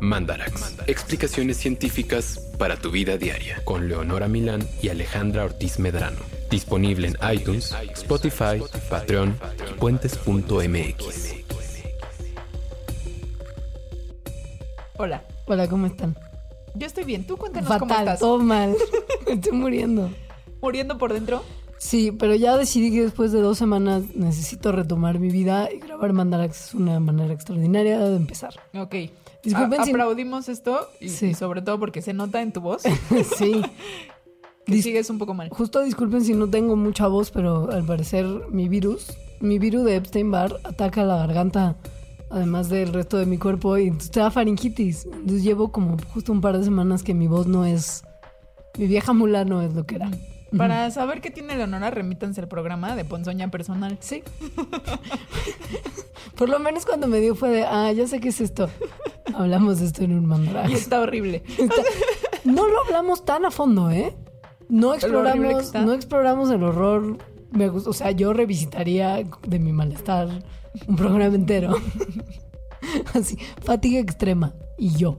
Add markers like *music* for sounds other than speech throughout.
Mandarax. Explicaciones científicas para tu vida diaria. Con Leonora Milán y Alejandra Ortiz Medrano. Disponible en iTunes, Spotify, Patreon y puentes.mx. Hola. Hola, ¿cómo están? Yo estoy bien. Tú cuéntanos cómo Fatal, estás. todo mal. Me *laughs* estoy muriendo. ¿Muriendo por dentro? Sí, pero ya decidí que después de dos semanas necesito retomar mi vida y grabar Mandarax es una manera extraordinaria de empezar. Ok. Disculpen A- si- aplaudimos esto y, Sí. y sobre todo porque se nota en tu voz *laughs* sí. *laughs* que Dis- sigues un poco mal. Justo disculpen si no tengo mucha voz, pero al parecer mi virus, mi virus de Epstein-Barr ataca la garganta, además del resto de mi cuerpo, y entonces te da faringitis. Entonces llevo como justo un par de semanas que mi voz no es... Mi vieja mula no es lo que era. Para saber qué tiene Leonora, remítanse al programa de Ponzoña Personal. Sí. Por lo menos cuando me dio fue de, ah, ya sé qué es esto. Hablamos de esto en un Y mandarax. está horrible. No lo hablamos tan a fondo, ¿eh? No exploramos, no exploramos el horror. Me gusta, o sea, yo revisitaría de mi malestar un programa entero. *laughs* Así, fatiga extrema. Y yo.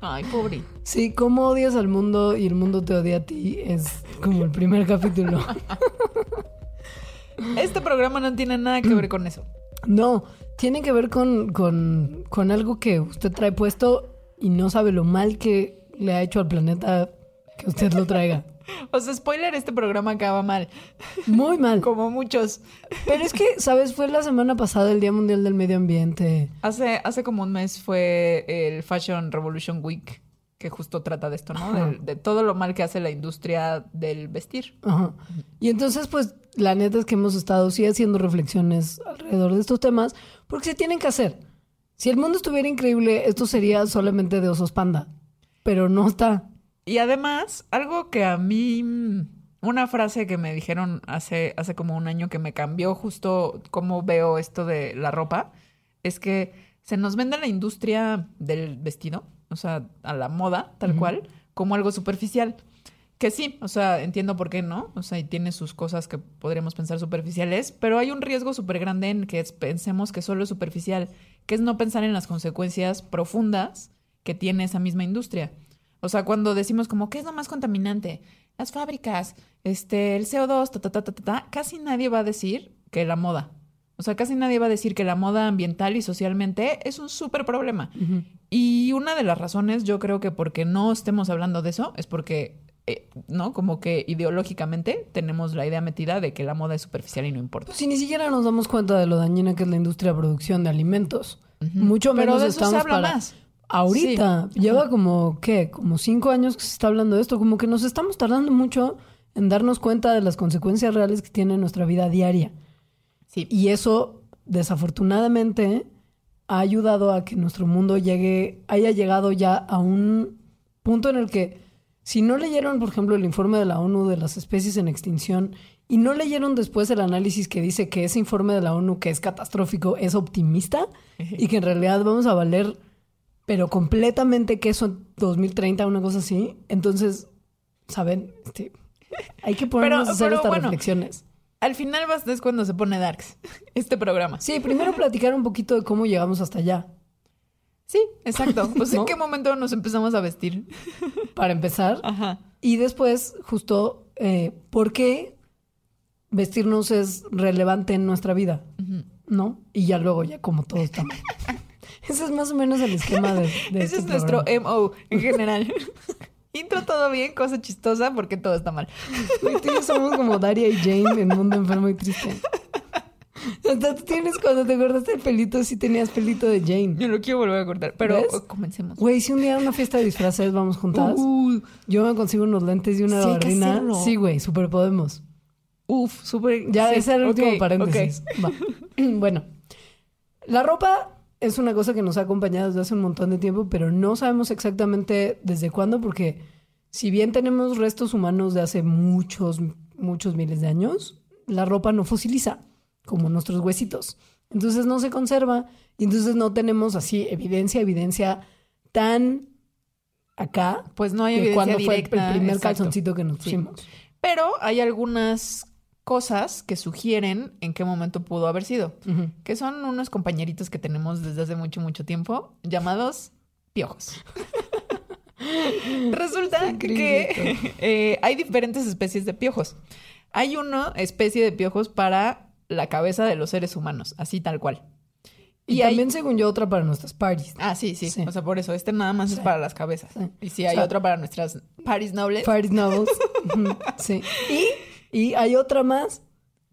Ay, pobre. Sí, cómo odias al mundo y el mundo te odia a ti es como el primer capítulo. *laughs* Este programa no tiene nada que ver con eso. No, tiene que ver con, con, con algo que usted trae puesto y no sabe lo mal que le ha hecho al planeta que usted lo traiga. *laughs* O sea, spoiler, este programa acaba mal. Muy mal. *laughs* Como muchos. Pero es que, ¿sabes? Fue la semana pasada el Día Mundial del Medio Ambiente. Hace, hace como un mes fue el Fashion Revolution Week, que justo trata de esto, ¿no? De, de todo lo mal que hace la industria del vestir. Ajá. Y entonces, pues, la neta es que hemos estado sí haciendo reflexiones alrededor de estos temas, porque se tienen que hacer. Si el mundo estuviera increíble, esto sería solamente de osos panda. Pero no está. Y además, algo que a mí, una frase que me dijeron hace, hace como un año que me cambió justo cómo veo esto de la ropa, es que se nos vende la industria del vestido, o sea, a la moda, tal cual, como algo superficial. Que sí, o sea, entiendo por qué no, o sea, y tiene sus cosas que podríamos pensar superficiales, pero hay un riesgo súper grande en que pensemos que solo es superficial, que es no pensar en las consecuencias profundas que tiene esa misma industria. O sea, cuando decimos como, ¿qué es lo más contaminante? Las fábricas, este, el CO2, ta, ta, ta, ta, ta, ta, casi nadie va a decir que la moda. O sea, casi nadie va a decir que la moda ambiental y socialmente es un súper problema. Y una de las razones, yo creo que porque no estemos hablando de eso, es porque, eh, ¿no? Como que ideológicamente tenemos la idea metida de que la moda es superficial y no importa. Pues si ni siquiera nos damos cuenta de lo dañina que es la industria de producción de alimentos. Mucho Pero menos de eso se estamos habla para... más. Ahorita, lleva como, ¿qué? Como cinco años que se está hablando de esto. Como que nos estamos tardando mucho en darnos cuenta de las consecuencias reales que tiene nuestra vida diaria. Sí. Y eso, desafortunadamente, ha ayudado a que nuestro mundo llegue, haya llegado ya a un punto en el que, si no leyeron, por ejemplo, el informe de la ONU de las especies en extinción y no leyeron después el análisis que dice que ese informe de la ONU, que es catastrófico, es optimista y que en realidad vamos a valer, pero completamente que eso en 2030, una cosa así, entonces, ¿saben? Este, hay que ponernos Pero- a hacer pero estas bueno. reflexiones. Al final vas- es cuando se pone darks este programa. Sí, primero platicar un poquito de cómo llegamos hasta allá. Sí, exacto. Pues ¿No? en qué momento nos empezamos a vestir. Para empezar. Ajá. Y después, justo, eh, ¿por qué vestirnos es relevante en nuestra vida? ¿No? Y ya luego, ya como todo está mal. *laughs* Ese es más o menos el esquema de, de Ese este es nuestro programa. MO en general. *laughs* Intro todo bien, cosa chistosa porque todo está mal. Tú y yo somos como Daria y Jane en Mundo Enfermo y Triste. Hasta tú tienes, cuando te acordaste del pelito, sí tenías pelito de Jane. Yo lo quiero volver a cortar, pero ¿Ves? comencemos. Güey, si un día a una fiesta de disfraces vamos juntas, Uh, yo me consigo unos lentes y una Sí, hacerlo. Sí, güey, súper podemos. uf, súper. Ya, sí, ese era el último paréntesis. Va. *clears throat* bueno, la ropa es una cosa que nos ha acompañado desde hace un montón de tiempo, pero no sabemos exactamente desde cuándo, porque si bien tenemos restos humanos de hace muchos, muchos miles de años, la ropa no fosiliza, como nuestros huesitos. Entonces no se conserva y entonces no tenemos así evidencia, evidencia tan acá Pues no hay de evidencia cuándo fue el- primer exacto. calzoncito que nos Sí. pusimos. Pero hay algunas cosas que sugieren en qué momento pudo haber sido. Que son unos compañeritos que tenemos desde hace mucho, mucho tiempo, llamados piojos. *laughs* Resulta que *laughs* eh, hay diferentes especies de piojos. Hay una especie de piojos para la cabeza de los seres humanos, así tal cual. Y, hay- también, según yo, otra para nuestras parties. Ah, sí, sí, Sí. O sea, por eso, este nada más es para las cabezas. Sí. Y sí, hay O sea- otra para nuestras paris nobles, Parties. *laughs* Ujú, sí. Y, y hay otra más.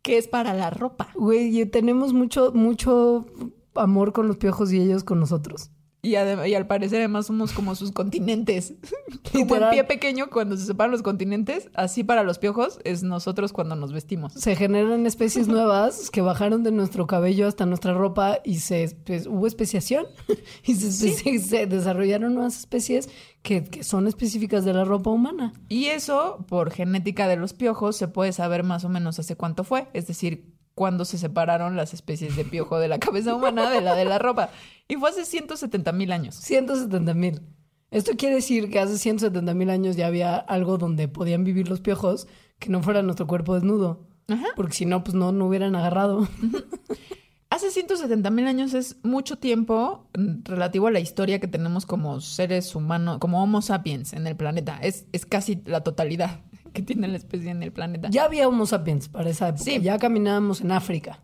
que es para la ropa. Güey, tenemos mucho, mucho amor con los piojos y ellos con nosotros. Y, y al parecer además somos como sus continentes. *laughs* Como el pie pequeño cuando se separan los continentes, así para los piojos es nosotros cuando nos vestimos. Se generan especies nuevas que bajaron de nuestro cabello hasta nuestra ropa y se pues, hubo especiación *laughs* y se, desarrollaron nuevas especies que, que son específicas de la ropa humana. Y eso, por genética de los piojos, se puede saber más o menos hace cuánto fue. Es decir, cuándo se separaron las especies de piojo de la cabeza humana de la de la ropa. Y fue hace 170 mil años. 170 mil. Esto quiere decir que hace 170 mil años ya había algo donde podían vivir los piojos que no fuera nuestro cuerpo desnudo. Ajá. Porque si no, pues no, no hubieran agarrado. Hace 170 mil años es mucho tiempo mm, relativo a la historia que tenemos como seres humanos, como Homo sapiens en el planeta. Es, es casi la totalidad que tiene la especie en el planeta. Ya había Homo sapiens para esa época. Sí. Ya caminábamos en África.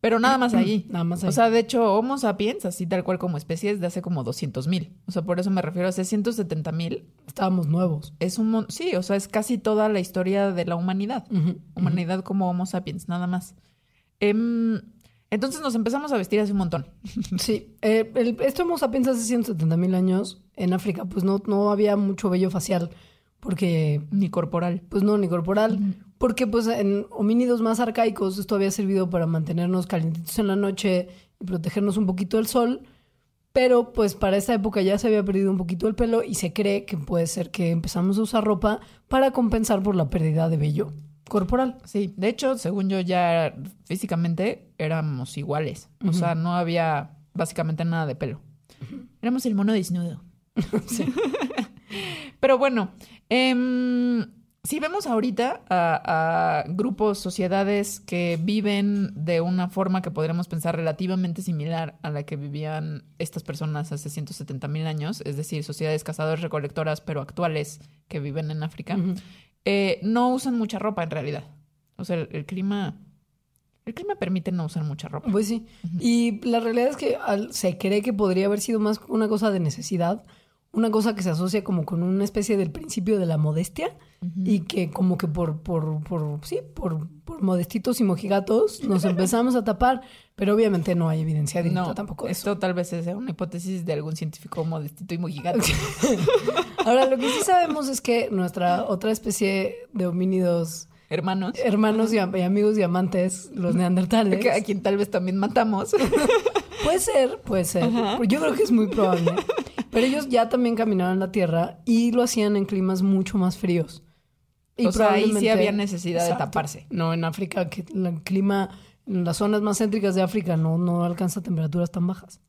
Pero nada más ahí. *clears throat* Nada más ahí. O sea, de hecho, Homo sapiens, así tal cual como especie, es de hace como 200 mil. O sea, por eso me refiero a hace 170 mil. Estábamos nuevos. Es un... mon- Sí, o sea, es casi toda la historia de la humanidad. Humanidad como Homo sapiens, nada más. Em, entonces nos empezamos a vestir hace un montón. *laughs* Sí, eh, el, esto Homo sapiens hace 170 mil años en África, pues no, no había mucho vello facial, porque, Ni corporal. pues no, ni corporal, porque pues en homínidos más arcaicos esto había servido para mantenernos calientitos en la noche y protegernos un poquito del sol, pero pues para esta época ya se había perdido un poquito el pelo y se cree que puede ser que empezamos a usar ropa para compensar por la pérdida de vello corporal. Sí, de hecho, según yo ya físicamente éramos iguales. O sea, no había básicamente nada de pelo. Éramos el mono desnudo. *laughs* *laughs* Pero bueno, em, si vemos ahorita a, a grupos, sociedades que viven de una forma que podríamos pensar relativamente similar a la que vivían estas personas hace 170 mil años, es decir, sociedades cazadoras recolectoras, pero actuales que viven en África, eh, no usan mucha ropa en realidad. O sea, el, el clima. El clima permite no usar mucha ropa. Pues sí. Y la realidad es que al- se cree que podría haber sido más una cosa de necesidad, una cosa que se asocia como con una especie del principio de la modestia y que como que por, por, por sí, por, por modestitos y mojigatos nos *laughs* empezamos a tapar, pero obviamente no hay evidencia directa No, tampoco de eso. esto tal vez sea una hipótesis de algún científico modestito y mojigato. *laughs* Ahora, lo que sí sabemos es que nuestra otra especie de homínidos Hermanos, hermanos y, y amigos y amantes, los neandertales, que a quien tal vez también matamos. *laughs* Puede ser, puede ser. Yo creo que es muy probable. Pero ellos ya también caminaban la Tierra y lo hacían en climas mucho más fríos. O sea, ahí sí había necesidad de taparse. No, en África, que el clima, en las zonas más céntricas de África no, no alcanza temperaturas tan bajas.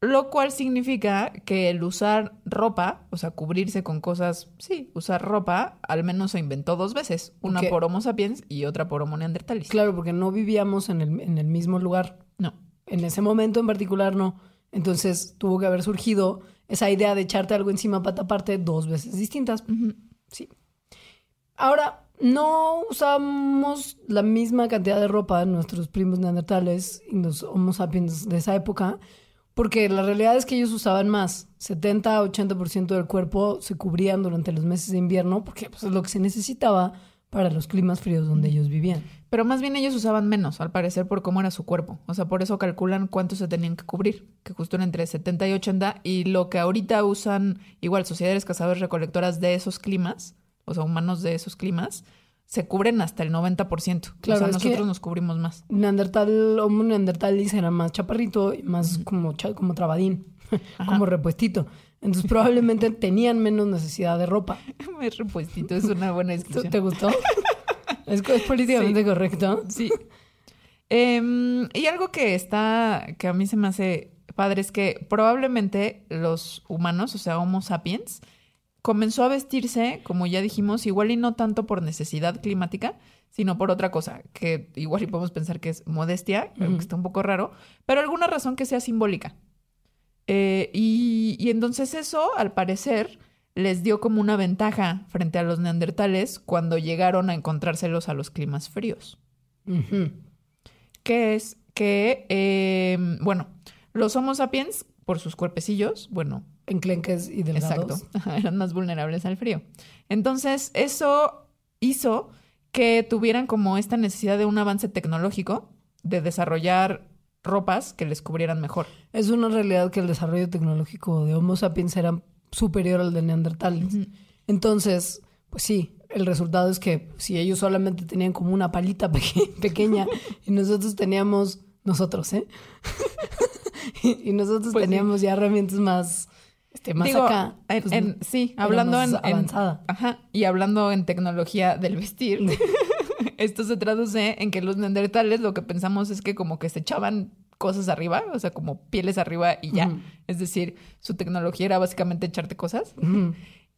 Lo cual significa que el usar ropa, o sea, cubrirse con cosas, sí, usar ropa, al menos se inventó dos veces. Una por Homo sapiens y otra por Homo neanderthalis. Claro, porque no vivíamos en el, en el mismo lugar. No. En ese momento en particular no. Entonces tuvo que haber surgido esa idea de echarte algo encima para taparte dos veces distintas. Sí. Ahora, no usamos la misma cantidad de ropa nuestros primos neandertales y los Homo sapiens de esa época, porque la realidad es que ellos usaban más. 70-80% del cuerpo se cubrían durante los meses de invierno, porque pues, es lo que se necesitaba para los climas fríos donde ellos vivían. Pero más bien ellos usaban menos, al parecer, por cómo era su cuerpo. O sea, por eso calculan cuánto se tenían que cubrir, que justo era entre 70 y 80. Y lo que ahorita usan, igual, sociedades cazadores recolectoras de esos climas, o sea, humanos de esos climas, se cubren hasta el 90%. Claro, o sea, nosotros nos cubrimos más. Neandertal, Homo neandertalis era más chaparrito y más como, cha- como trabadín, *laughs* como repuestito. Entonces probablemente *laughs* tenían menos necesidad de ropa. *laughs* Me repuestito, es una buena ¿Te, descripción. te gustó? *laughs* ¿Es, es políticamente correcto? Sí. Em, y algo que está, que a mí se me hace padre es que probablemente los humanos, o sea, Homo sapiens, comenzó a vestirse, como ya dijimos, igual y no tanto por necesidad climática, sino por otra cosa, que igual y podemos pensar que es modestia, aunque está un poco raro, pero alguna razón que sea simbólica. Eh, y, y entonces eso, al parecer, les dio como una ventaja frente a los neandertales cuando llegaron a encontrárselos a los climas fríos. Que es que, eh, bueno, los Homo sapiens, por sus cuerpecillos, bueno, Enclenques y delgados. Exacto. *laughs* Eran más vulnerables al frío. Entonces, eso hizo que tuvieran como esta necesidad de un avance tecnológico, de desarrollar ropas que les cubrieran mejor. Es una realidad que el desarrollo tecnológico de Homo sapiens era superior al de Neandertales. Entonces, pues sí, el resultado es que si ellos solamente tenían como una palita *laughs* peque- pequeña y nosotros teníamos, nosotros, ¿eh? y, *laughs* y nosotros Pues sí. teníamos ya herramientas más, este, más Digo, acá. en- pues, en- sí, hablando en- avanzada. Ajá, y hablando en tecnología del vestir, *laughs* esto se traduce en que los neandertales lo que pensamos es que como que se echaban cosas arriba, o sea, como pieles arriba y ya. Es decir, su tecnología era básicamente echarte cosas. *laughs*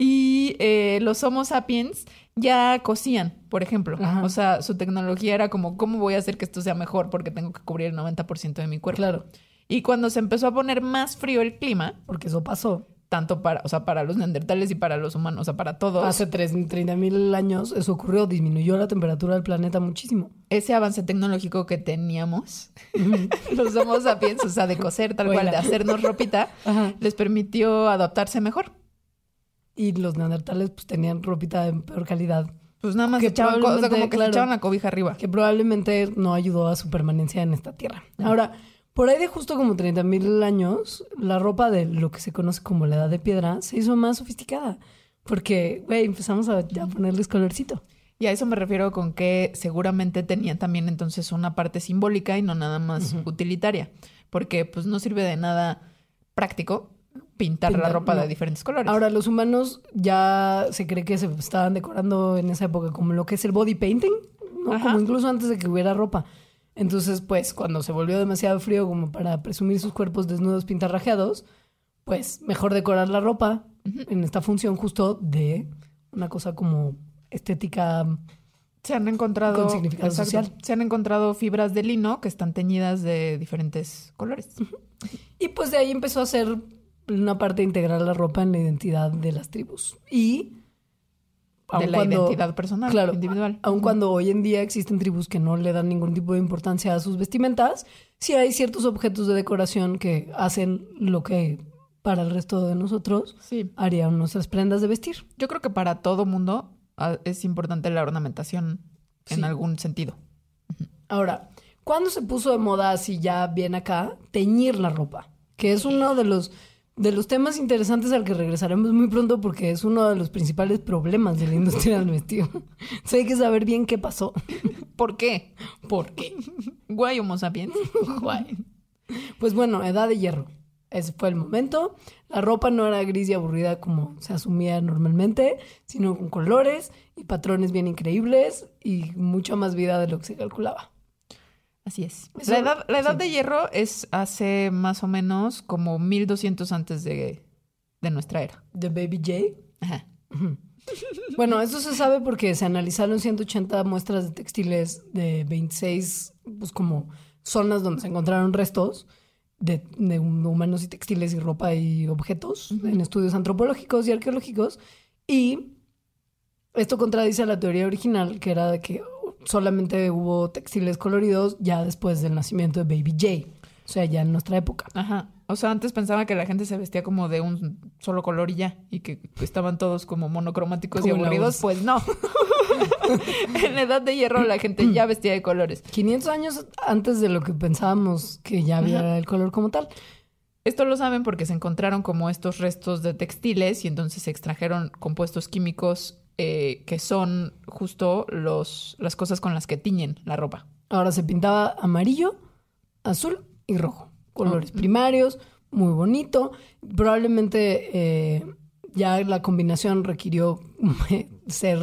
Y eh, los Homo sapiens ya cosían, por ejemplo. Ajá. O sea, su tecnología era como, ¿cómo voy a hacer que esto sea mejor? Porque tengo que cubrir el 90% de mi cuerpo. Claro, Y cuando se empezó a poner más frío el clima, porque eso pasó. Tanto para, o sea, para los neandertales y para los humanos, o sea, para todos, Hace 30 mil años eso ocurrió, disminuyó la temperatura del planeta muchísimo. ese avance tecnológico que teníamos, *laughs* los Homo sapiens, o sea, de coser tal cual, de hacernos ropita, Ajá. les permitió adaptarse mejor. Y los neandertales pues tenían ropita de peor calidad, Pues nada más Que echaban, o sea, como que claro. se echaban la cobija arriba. que probablemente no ayudó a su permanencia en esta tierra. Ahora, por ahí de justo como 30 mil años, la ropa de lo que se conoce como la edad de piedra se hizo más sofisticada. Porque, güey, empezamos a, a ponerles colorcito. Y a eso me refiero con que seguramente tenían también entonces una parte simbólica y no nada más utilitaria. Porque pues no sirve de nada práctico pintar, la ropa no. de diferentes colores. Ahora, los humanos ya se cree que se estaban decorando en esa época como lo que es el body painting, ¿no? Como incluso antes de que hubiera ropa. Entonces, pues, cuando se volvió demasiado frío como para presumir sus cuerpos desnudos pintarrajeados, pues mejor decorar la ropa en esta función justo de una cosa como estética. se han encontrado Con significado social. Se han encontrado fibras de lino que están teñidas de diferentes colores. Y pues de ahí empezó a ser una parte integral la ropa en la identidad de las tribus. Y de la cuando- identidad personal, Claro, individual. aun cuando hoy en día existen tribus que no le dan ningún tipo de importancia a sus vestimentas, sí hay ciertos objetos de decoración que hacen lo que para el resto de nosotros Sí. harían nuestras prendas de vestir. Yo creo que para todo mundo ah, es importante la ornamentación en Sí. algún sentido. Ahora, ¿cuándo se puso de moda así ya bien acá teñir la ropa? Que es uno de los de los temas interesantes al que regresaremos muy pronto porque es uno de los principales problemas de la industria del vestido. *laughs* Entonces hay que saber bien qué pasó. ¿Por qué? ¿Por qué? Guay Homo sapiens. Guay. Pues bueno, edad de hierro. Ese fue el momento. La ropa no era gris y aburrida como se asumía normalmente, sino con colores y patrones bien increíbles y mucha más vida de lo que se calculaba. Así es. Eso- la edad, la edad sí. de hierro es hace más o menos como 1200 antes de, de nuestra era. The Baby J. Ajá. Bueno, eso se sabe porque se analizaron 180 muestras de textiles de 26, pues como zonas donde se encontraron restos de, de humanos y textiles y ropa y objetos en estudios antropológicos y arqueológicos. Y esto contradice a la teoría original, que era de que solamente hubo textiles coloridos ya después del nacimiento de Baby J, o sea, ya en nuestra época. Ajá. O sea, antes pensaba que la gente se vestía como de un solo color y ya, y que estaban todos como monocromáticos y Como aburridos. Pues no. *laughs* en la edad de hierro la gente ya vestía de colores. 500 años antes de lo que pensábamos que ya había el color como tal. Esto lo saben porque se encontraron como estos restos de textiles y entonces se extrajeron compuestos químicos eh, que son justo los, las cosas con las que tiñen la ropa. Ahora se pintaba amarillo, azul y rojo. Colores primarios, muy bonito. Probablemente eh, ya la combinación requirió *laughs* ser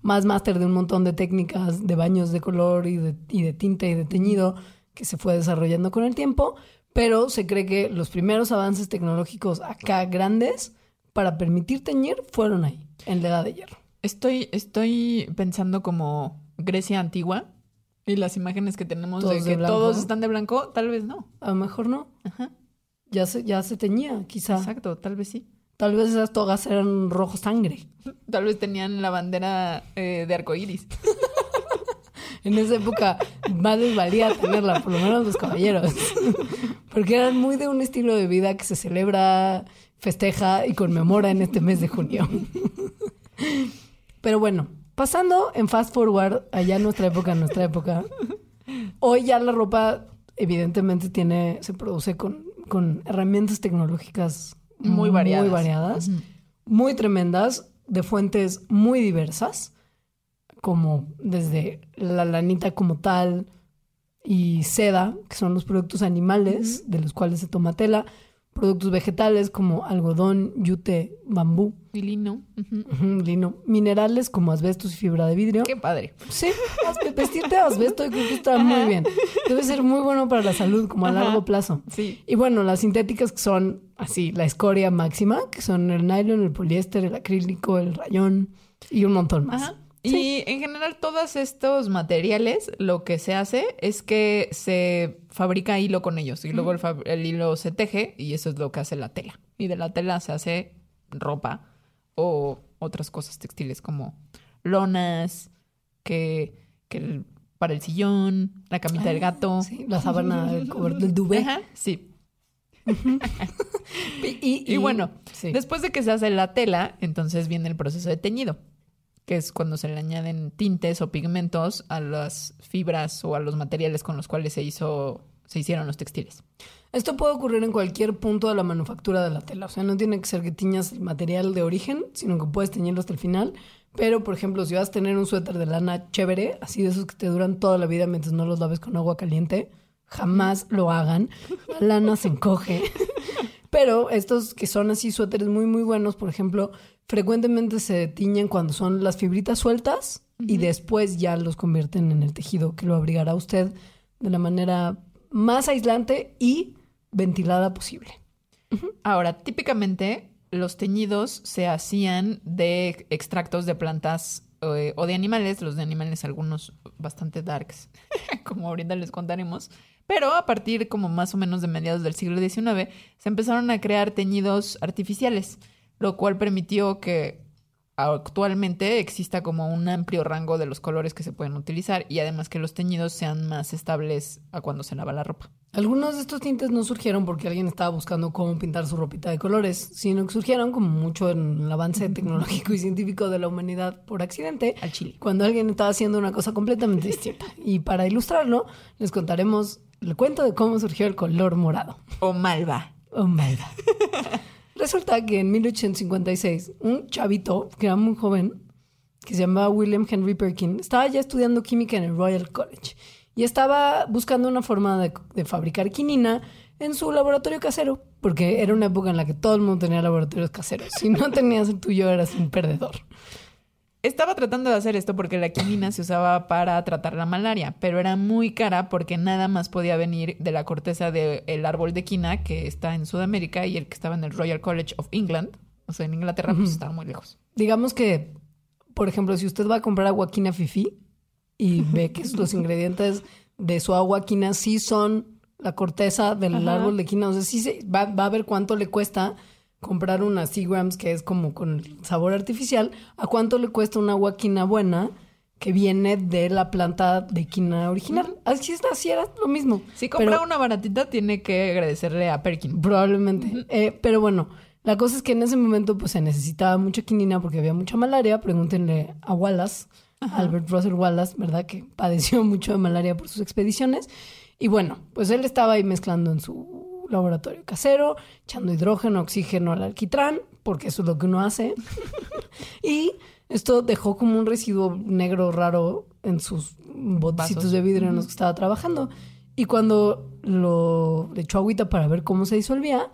más máster de un montón de técnicas de baños de color y de, y de tinte y de teñido que se fue desarrollando con el tiempo. Pero se cree que los primeros avances tecnológicos acá grandes para permitir teñir fueron ahí, en la edad de hierro. Estoy, estoy pensando como Grecia antigua y las imágenes que tenemos Todos de que todos están de blanco, tal vez no. A lo mejor no. Ajá. ya se, ya se teñía, quizá. Exacto, tal vez sí. Tal vez esas togas eran rojo sangre. *laughs* Tal vez tenían la bandera eh, de arcoíris. *laughs* En esa época más les valía tenerla, por lo menos los caballeros. *laughs* Porque eran muy de un estilo de vida que se celebra, festeja y conmemora en este mes de junio. Pero bueno, pasando en fast forward, allá en nuestra época, en nuestra época, hoy ya la ropa evidentemente tiene, se produce con, con herramientas tecnológicas Muy variadas. muy variadas, muy tremendas, de fuentes muy diversas, como desde la lanita como tal y seda, que son los productos animales de los cuales se toma tela, productos vegetales como algodón, yute, bambú, Y lino. Lino, minerales como asbestos y fibra de vidrio. Qué padre. Sí, vestirte de asbesto yo creo que está muy bien. Debe ser muy bueno para la salud, como a Ajá. largo plazo. Sí. Y bueno, las sintéticas que son así, la escoria máxima, que son el nylon, el poliéster, el acrílico, el rayón y un montón más. Ajá. Y en general todos estos materiales lo que se hace es que se fabrica hilo con ellos y luego el, el hilo se teje y eso es lo que hace la tela. Y de la tela se hace ropa o otras cosas textiles como lonas, que, que el- para el sillón, la camita del gato. Sí, la sábana *laughs* del, cober- del duvet. Ajá, sí. *laughs* Y, Y, bueno, sí. después de que se hace la tela, entonces viene el proceso de teñido, que es cuando se le añaden tintes o pigmentos a las fibras o a los materiales con los cuales se hizo se hicieron los textiles. Esto puede ocurrir en cualquier punto de la manufactura de la tela. O sea, no tiene que ser que tiñas el material de origen, sino que puedes teñirlo hasta el final. Pero, por ejemplo, si vas a tener un suéter de lana chévere, así de esos que te duran toda la vida mientras no los laves con agua caliente, jamás lo hagan. La lana se encoge. *laughs* Pero estos que son así suéteres muy, muy buenos, por ejemplo, frecuentemente se tiñen cuando son las fibritas sueltas y después ya los convierten en el tejido que lo abrigará a usted de la manera más aislante y ventilada posible. Ahora, típicamente los teñidos se hacían de extractos de plantas eh, o de animales, los de animales algunos bastante darks, *laughs* como ahorita les contaremos. Pero a partir como más o menos de mediados del siglo XIX se empezaron a crear teñidos artificiales, lo cual permitió que actualmente exista como un amplio rango de los colores que se pueden utilizar y además que los teñidos sean más estables a cuando se lava la ropa. Algunos de estos tintes no surgieron porque alguien estaba buscando cómo pintar su ropita de colores, sino que surgieron como mucho en el avance tecnológico y científico de la humanidad por accidente, Al chile. cuando alguien estaba haciendo una cosa completamente *laughs* distinta. Y para ilustrarlo, les contaremos el cuento de cómo surgió el color morado. O malva. My God. *laughs* Resulta que en 1856, un chavito que era muy joven, que se llamaba William Henry Perkin, estaba ya estudiando química en el Royal College y estaba buscando una forma de, fabricar quinina en su laboratorio casero, porque era una época en la que todo el mundo tenía laboratorios caseros. Si no tenías el tuyo, eras un perdedor. Estaba tratando de hacer esto porque la quinina se usaba para tratar la malaria, pero era muy cara porque nada más podía venir de la corteza del árbol de quina que está en Sudamérica y el que estaba en el Royal College of England, o sea, en Inglaterra, pues estaba muy lejos. Digamos que, por ejemplo, si usted va a comprar agua quina fifi y ve que los ingredientes de su agua quina sí son la corteza del Ajá. árbol de quina, o sea, sí se, va, va a ver cuánto le cuesta comprar una Seagrams que es como con sabor artificial, a cuánto le cuesta una agua quina buena que viene de la planta de quina original. Así es, así era lo mismo. Si compra Pero- una baratita, tiene que agradecerle a Perkin. Probablemente. Eh, pero bueno, la cosa es que en ese momento pues se necesitaba mucha quinina porque había mucha malaria. Pregúntenle a Wallace, Albert Russell Wallace, ¿verdad? Que padeció *laughs* mucho de malaria por sus expediciones. Y bueno, pues él estaba ahí mezclando en su laboratorio casero, echando hidrógeno, oxígeno al alquitrán, porque eso es lo que uno hace. *laughs* y esto dejó como un residuo negro raro en sus botecitos de vidrio en los que estaba trabajando. Y cuando lo echó agüita para ver cómo se disolvía,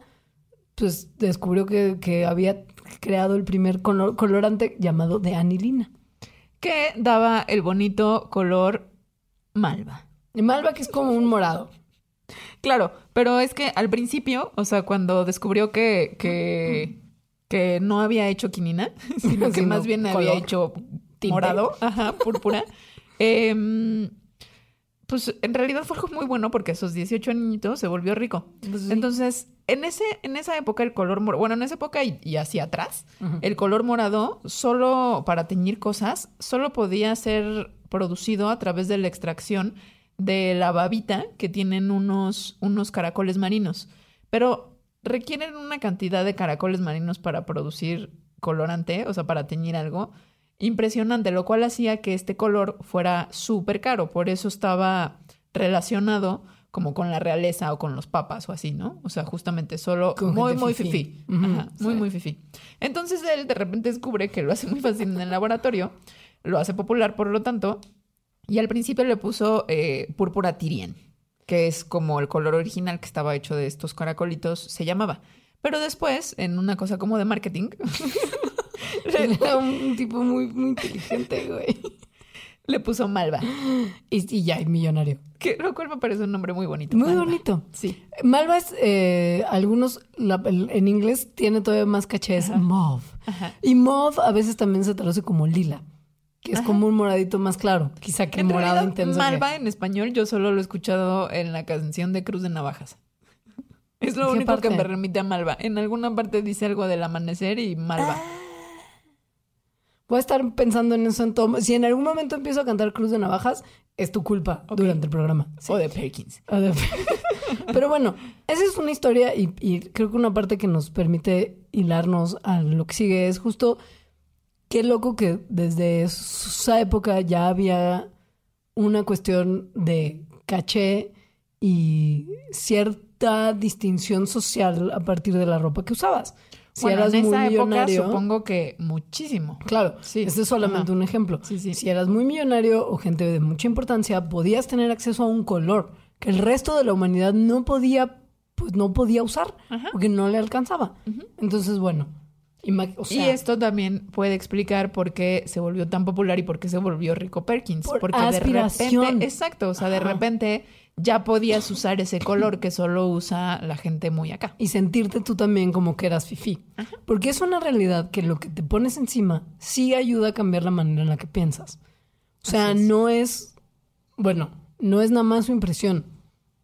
pues descubrió que, que había creado el primer color- colorante llamado de anilina. Que daba el bonito color malva. Malva, que es como un morado. Claro, pero es que al principio, o sea, cuando descubrió que, que, que no había hecho quinina, *laughs* sino que más bien color. había hecho morado, ajá, púrpura, *laughs* em, pues en realidad fue algo muy bueno porque a esos 18 añitos se volvió rico. Pues sí. Entonces, en, ese, en esa época el color morado, bueno, en esa época y, y hacia atrás, el color morado solo para teñir cosas, solo podía ser producido a través de la extracción de la babita que tienen unos, unos caracoles marinos. Pero requieren una cantidad de caracoles marinos para producir colorante, o sea, para teñir algo, impresionante, lo cual hacía que este color fuera súper caro. Por eso estaba relacionado como con la realeza o con los papas o así, ¿no? O sea, justamente solo Con muy, muy fifí. fifí. Ujú, Ajá, muy, muy fifí. Entonces él de repente descubre que lo hace muy fácil en el laboratorio, lo hace popular, por lo tanto, y al principio le puso eh, púrpura tirien, que es como el color original que estaba hecho de estos caracolitos, se llamaba. Pero después, en una cosa como de marketing, *laughs* Era un tipo muy, muy inteligente, güey. le puso malva, Y, y ya, millonario. que lo cual me parece un nombre muy bonito. Muy Malva. bonito. Sí. Malva es, eh, algunos, la- en inglés tiene todavía más caché, es mauve. Ajá. Y mauve a veces también se traduce como lila, que es Ajá. como un moradito más claro. Quizá que En morado realidad, intenso. que- Malva en español yo solo lo he escuchado en la canción de Cruz de Navajas. *laughs* Es lo ¿En qué único que me remite a Malva. En alguna parte dice algo del amanecer y Malva. Voy a estar pensando en eso en todo. Si en algún momento empiezo a cantar Cruz de Navajas, es tu culpa durante el programa. O de Perkins. A *laughs* ver. Pero bueno, esa es una historia y, y creo que una parte que nos permite hilarnos a lo que sigue es justo qué loco que desde esa época ya había una cuestión de caché y cierta distinción social a partir de la ropa que usabas. Si bueno, eras en muy época millonario, supongo que muchísimo. Claro, Sí. este es solamente un ejemplo. Sí, sí. Si eras muy millonario o gente de mucha importancia, podías tener acceso a un color que el resto de la humanidad no podía, pues no podía usar, Ajá. porque no le alcanzaba. Entonces, bueno, o sea, y esto también puede explicar por qué se volvió tan popular y por qué se volvió rico Perkins. Por porque aspiración. de repente, exacto, o sea, de repente ya podías usar ese color que solo usa la gente muy acá. y sentirte tú también como que eras fifí. Porque es una realidad que lo que te pones encima sí ayuda a cambiar la manera en la que piensas. O sea, es. no es, bueno, no es nada más su impresión.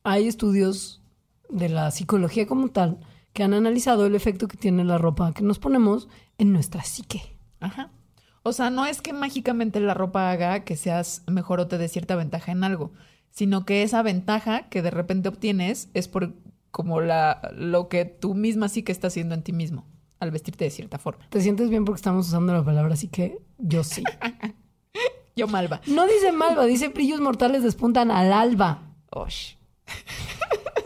Hay estudios de la psicología como tal que han analizado el efecto que tiene la ropa que nos ponemos en nuestra psique. Ajá. O sea, no es que mágicamente la ropa haga que seas mejor o te dé cierta ventaja en algo, sino que esa ventaja que de repente obtienes es por como la lo que tú misma sí que estás haciendo en ti mismo al vestirte de cierta forma. ¿Te sientes bien porque estamos usando la palabra así que yo sí? *laughs* Yo malva. No dice malva, dice brillos mortales despuntan al alba. Osh. *laughs*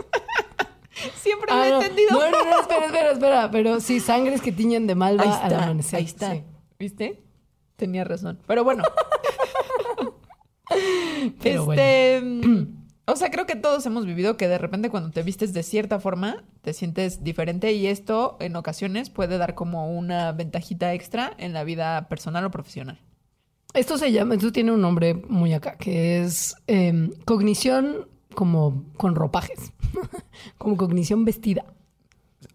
Siempre lo Ah, he no. entendido. No, no, no, *laughs* espera, espera, espera. Pero sí, sangres que tiñen de malva Ahí al está, amanecer. ahí está. sí. ¿Viste? Tenía razón. Pero bueno. *laughs* Pero este. mm, O sea, creo que todos hemos vivido que de repente cuando te vistes de cierta forma, te sientes diferente y esto en ocasiones puede dar como una ventajita extra en la vida personal o profesional. Esto se llama, esto tiene un nombre muy acá, que es eh, cognición como con ropajes, *laughs* como cognición vestida.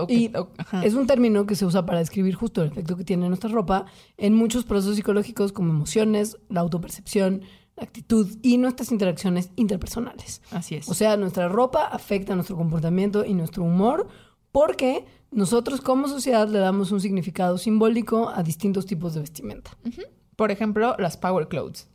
Y ajá. es un término que se usa para describir justo el efecto que tiene nuestra ropa en muchos procesos psicológicos como emociones, la autopercepción, la actitud y nuestras interacciones interpersonales. Así es. O sea, nuestra ropa afecta nuestro comportamiento y nuestro humor porque nosotros como sociedad le damos un significado simbólico a distintos tipos de vestimenta. Por ejemplo, las power clothes.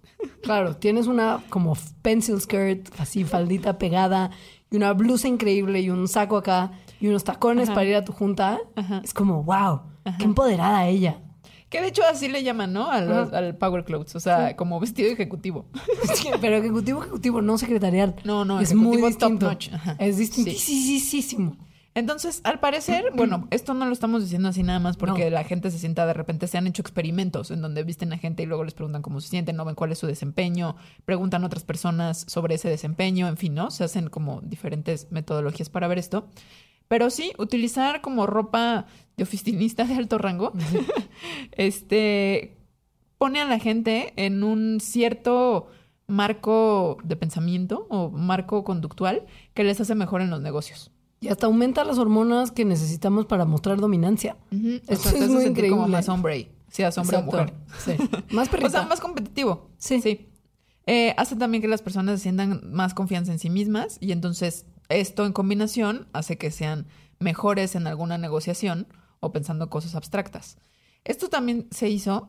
Claro, tienes una como pencil skirt, así faldita pegada, y una blusa increíble y un saco acá y unos tacones Ajá. para ir a tu junta. Ajá. Es como, wow, qué empoderada ella. Que de hecho así le llaman, ¿no? Al power clothes. O sea, como vestido ejecutivo. *laughs* Sí, Pero ejecutivo, ejecutivo, no secretarial. No, no, es muy top distinto. notch, ajá. Es distintísimo. Entonces, al parecer, bueno, esto no lo estamos diciendo así nada más porque No. la gente se sienta de repente, se han hecho experimentos en donde visten a gente y luego les preguntan cómo se sienten, no ven cuál es su desempeño, preguntan a otras personas sobre ese desempeño, en fin, ¿no? Se hacen como diferentes metodologías para ver esto. Pero sí, utilizar como ropa de oficinista de alto rango, *laughs* este, pone a la gente en un cierto marco de pensamiento o marco conductual que les hace mejor en los negocios. Y hasta aumenta las hormonas que necesitamos para mostrar dominancia. Ujú. O Eso sea, te es muy sentir como increíble. más hombre, seas hombre Exacto. o mujer. Sí. *laughs* Más perrita. O sea, más competitivo. Sí. Sí. Eh, hace también que las personas sientan más confianza en sí mismas y entonces esto en combinación hace que sean mejores en alguna negociación o pensando cosas abstractas. Esto también se hizo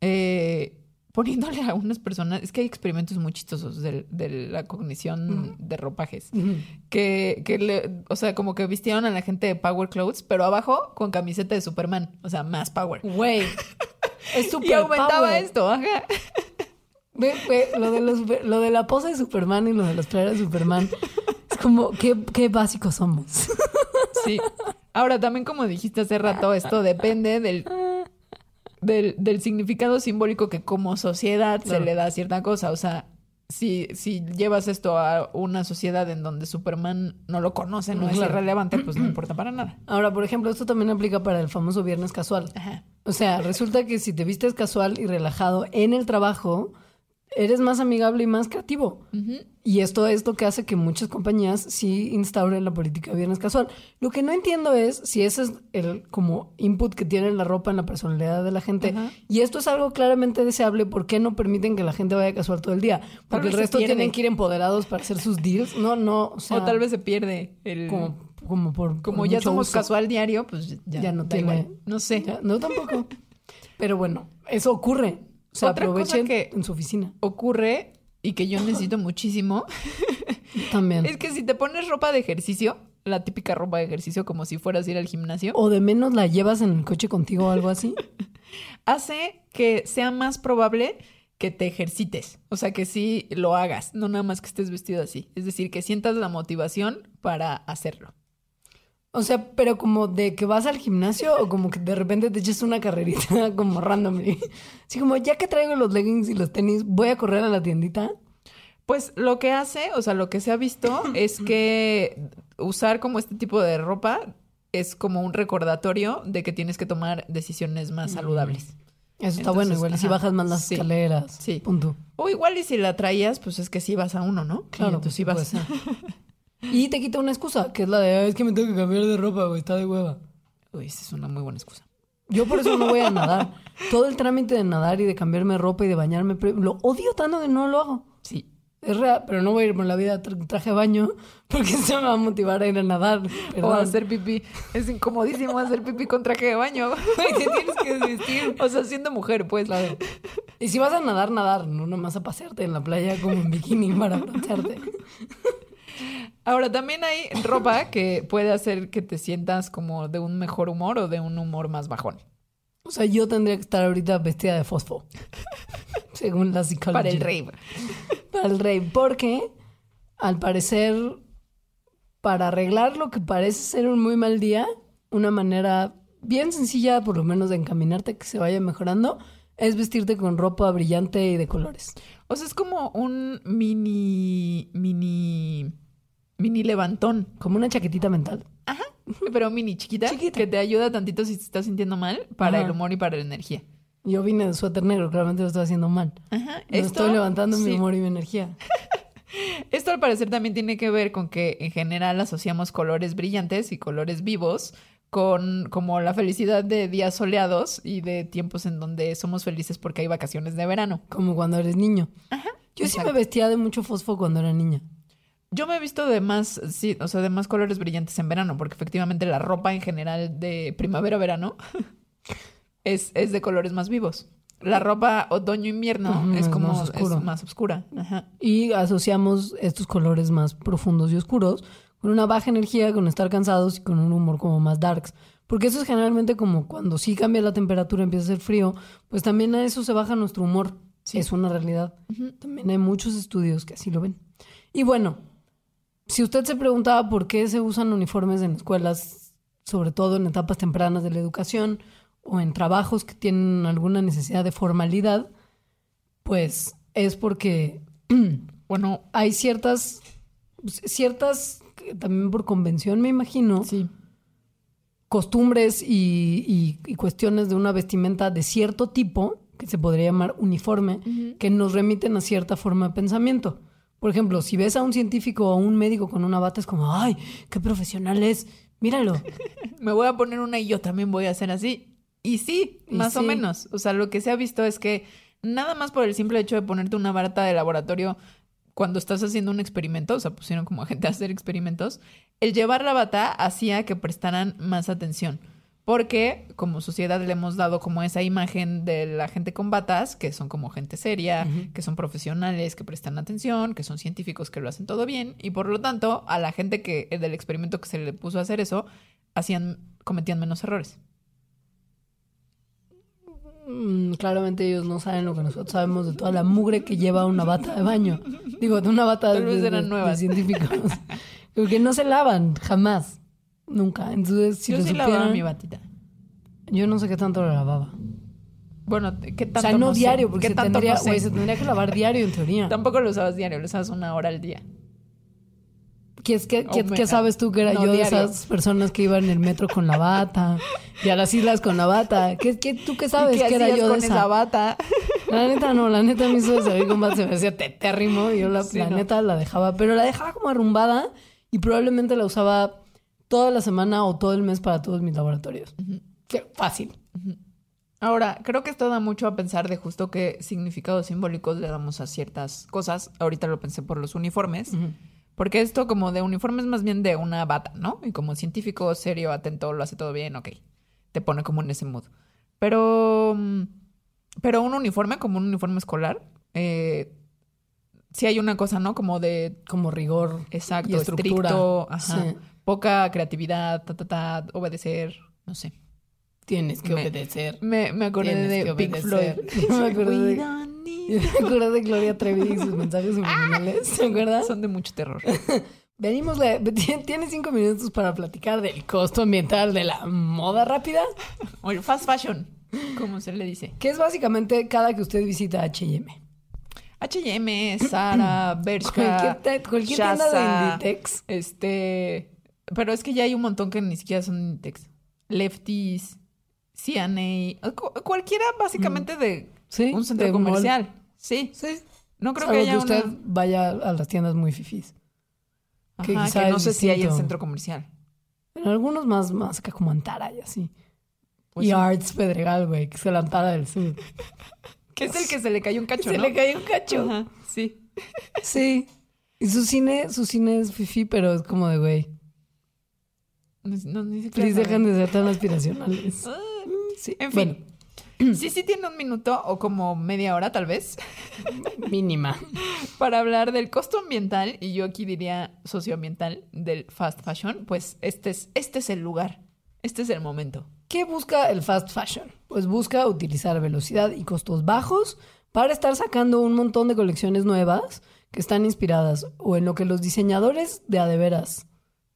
eh, poniéndole a algunas personas, es que hay experimentos muy chistosos de, de la cognición de ropajes, que, que le, o sea, como que vistieron a la gente de Power Clothes, pero abajo con camiseta de Superman, o sea, más Power. Güey. *laughs* Es super Y aumentaba power. esto, ajá. *laughs* Ve, ve, lo, de los, lo de la pose de Superman y lo de las playeras de Superman. Es como, qué, qué básicos somos. Sí. Ahora, también como dijiste hace rato, esto depende del, del, del significado simbólico que como sociedad Claro. se le da a cierta cosa. O sea, si, si llevas esto a una sociedad en donde Superman no lo conoce, no es irrelevante, pues no *clears throat* importa para nada. Ahora, por ejemplo, esto también aplica para el famoso viernes casual. Ajá. O sea, resulta que si te vistes casual y relajado en el trabajo, eres más amigable y más creativo. Y esto es lo que hace que muchas compañías sí instauren la política de viernes casual. Lo que no entiendo es si ese es el como input que tiene la ropa en la personalidad de la gente. Y esto es algo claramente deseable, ¿por qué no permiten que la gente vaya casual todo el día? Porque el resto tienen que ir empoderados para hacer sus deals. No, no, o sea, o tal vez se pierde el... como, como por como por ya somos uso. casual diario, pues ya, Ya no tiene- igual. No sé. Ya, no tampoco. Pero bueno, eso ocurre. Otra cosa que- en su oficina. Ocurre y que yo necesito muchísimo *laughs* También. es que si te pones ropa de ejercicio, la típica ropa de ejercicio como si fueras a ir al gimnasio, O de menos la llevas en el coche contigo o algo así. *laughs* hace que sea más probable que te ejercites. O sea, que sí lo hagas, no nada más que estés vestido así. Es decir, que sientas la motivación para hacerlo. O sea, pero como de que vas al gimnasio o como que de repente te echas una carrerita *laughs* como randomly. Así como, ya que traigo los leggings y los tenis, voy a correr a la tiendita. Pues lo que hace, o sea, lo que se ha visto *clears throat* es que usar como este tipo de ropa es como un recordatorio de que tienes que tomar decisiones más saludables. Eso está Entonces, bueno, igual. y si bajas más las sí, escaleras. sí. Punto. O igual y si la traías, pues es que sí vas a uno, ¿no? Claro, entonces sí vas. ser. *laughs* Y te quita una excusa, que es la de, "Ay, es que me tengo que cambiar de ropa, güey, está de hueva. Uy, esa es una muy buena excusa. Yo por eso no voy a nadar. Todo el trámite de nadar y de cambiarme de ropa y de bañarme, lo odio tanto que no lo hago. Sí. Es real, pero no voy a ir por la vida tra- traje de baño porque eso me va a motivar a ir a nadar. O Perdón. hacer pipí. Es incomodísimo hacer pipí con traje de baño. *laughs* Te tienes que desvestir. O sea, siendo mujer, pues. Claro. Y si vas a nadar, nadar, no nomás a pasearte en la playa como en bikini para broncearte. Ahora, también hay ropa que puede hacer que te sientas como de un mejor humor o de un humor más bajón. O sea, yo tendría que estar ahorita vestida de fosfo. *laughs* Según la psicología. Para el rave. Para el rey. Porque, al parecer, para arreglar lo que parece ser un muy mal día, una manera bien sencilla, por lo menos de encaminarte que se vaya mejorando, es vestirte con ropa brillante y de colores. O sea, es como un mini. mini. Mini levantón. Como una chaquetita mental. Pero mini chiquita, Chiquita. Que te ayuda tantito si te estás sintiendo mal para Ajá. el humor y para la energía. Yo vine de suéter negro, claramente lo estoy haciendo mal. Ajá. Estoy levantando mi sí. humor y mi energía. *laughs* Esto al parecer también tiene que ver con que en general asociamos colores brillantes y colores vivos con como la felicidad de días soleados y de tiempos en donde somos felices porque hay vacaciones de verano. Como cuando eres niño. Yo sí exacto. me vestía de mucho fosfo cuando era niña. Yo me he visto de más, sí, o sea, de más colores brillantes en verano, porque efectivamente la ropa en general de primavera-verano *laughs* es, es de colores más vivos. La ropa otoño-invierno es es como más oscuro. es más oscura. Ajá. Y asociamos estos colores más profundos y oscuros con una baja energía, con estar cansados y con un humor como más darks. Porque eso es generalmente como cuando sí cambia la temperatura, empieza a hacer frío, pues también a eso se baja nuestro humor. Es una realidad. También hay muchos estudios que así lo ven. Y bueno, si usted se preguntaba por qué se usan uniformes en escuelas, sobre todo en etapas tempranas de la educación o en trabajos que tienen alguna necesidad de formalidad, pues es porque *clears throat* Bueno, hay ciertas, ciertas, también por convención me imagino, sí. costumbres y, y- y cuestiones de una vestimenta de cierto tipo, que se podría llamar uniforme, que nos remiten a cierta forma de pensamiento. Por ejemplo, si ves a un científico o a un médico con una bata, es como, ay, qué profesional es, míralo. *laughs* me voy a poner una y yo también voy a hacer así. Y sí, Y más o menos. O sea, lo que se ha visto es que nada más por el simple hecho de ponerte una bata de laboratorio cuando estás haciendo un experimento, o sea, pusieron como a *laughs* gente a hacer experimentos, el llevar la bata hacía que prestaran más atención. Porque como sociedad le hemos dado como esa imagen de la gente con batas, que son como gente seria, que son profesionales, que prestan atención, que son científicos, que lo hacen todo bien, y por lo tanto, a la gente que del experimento que se le puso a hacer eso, hacían, cometían menos errores. Mm, claramente ellos no saben lo que nosotros sabemos de toda la mugre que lleva una bata de baño. Digo, de una bata Tal de, vez de- eran de nuevas. científicos. Porque no se lavan, jamás. Nunca. Entonces, si Yo lo sí lavaba supieran- mi batita. Yo no sé qué tanto lo lavaba. Bueno, ¿qué tanto o sea, no, diario, porque ¿Qué se tanto tendría, no sé? güey, se tendría que lavar diario en teoría. Tampoco lo usabas diario, lo usabas una hora al día. ¿Qué, es que, qué, qué sabes tú que era no, yo de esas personas que iban en el metro con la bata y a las islas con la bata? ¿Qué, qué, ¿Tú qué sabes ¿Y qué que era yo de con esa? esa bata? La neta no, la neta me hizo salir con bata, se me hacía tetérrimo y yo la, Sí, la no. neta la dejaba, pero la dejaba como arrumbada y probablemente la usaba toda la semana o todo el mes para todos mis laboratorios. Qué fácil. Ahora, creo que esto da mucho a pensar de justo qué significados simbólicos le damos a ciertas cosas. Ahorita lo pensé por los uniformes. Porque esto como de uniforme es más bien de una bata, ¿no? Y como científico, serio, atento, lo hace todo bien, ok. Te pone como en ese mood. Pero, mm, pero un uniforme, como un uniforme escolar, eh, sí hay una cosa, ¿no? Como de Como rigor. exacto, Y estructura. estricto, ajá, Sí. Poca creatividad, ta, ta, ta, obedecer, no sé. Tienes que Me- obedecer. Me, me acordé Tienes de que Pink Floyd. obedecer. *laughs* Me *laughs* acordé de- *laughs* Me acuerdo de Gloria Trevi y sus mensajes subliminales. ¿Se acuerdan? Son de mucho terror. Venimos, tienes cinco minutos para platicar del costo ambiental de la moda rápida, O el fast fashion, como se le dice. que es básicamente cada que usted visita H&M. H&M, Zara, *clears throat* Bershka, Cualquier, cualquier tienda de Inditex. Este, pero es que ya hay un montón que ni siquiera son Inditex. Lefties, cu- cualquiera básicamente de Sí, un centro de mall. comercial. Sí, Sí. no creo Salvo que haya usted una... vaya a las tiendas muy fifís. que Ajá, quizá que no sé si hay distinto. centro comercial. En algunos más, más acá como Antara y así. Pues y sí. Arts Pedregal, güey, que es el Antara del sur. *laughs* Que es el que se le cayó un cacho, Se ¿no? le cayó un cacho. Ajá, sí. Sí. Y su cine, su cine es fifí, pero es como de, güey, No, ni siquiera please sabe. dejen de ser tan aspiracionales. Ah, *laughs* Sí. En Bueno, fin. Sí, sí tiene un minuto o como media hora tal vez *laughs* mínima. para hablar del costo ambiental y yo aquí diría socioambiental del fast fashion, pues este es, este es el lugar, este es el momento. ¿Qué busca el fast fashion? Pues busca utilizar velocidad y costos bajos para estar sacando un montón de colecciones nuevas que están inspiradas o en lo que los diseñadores de adeveras,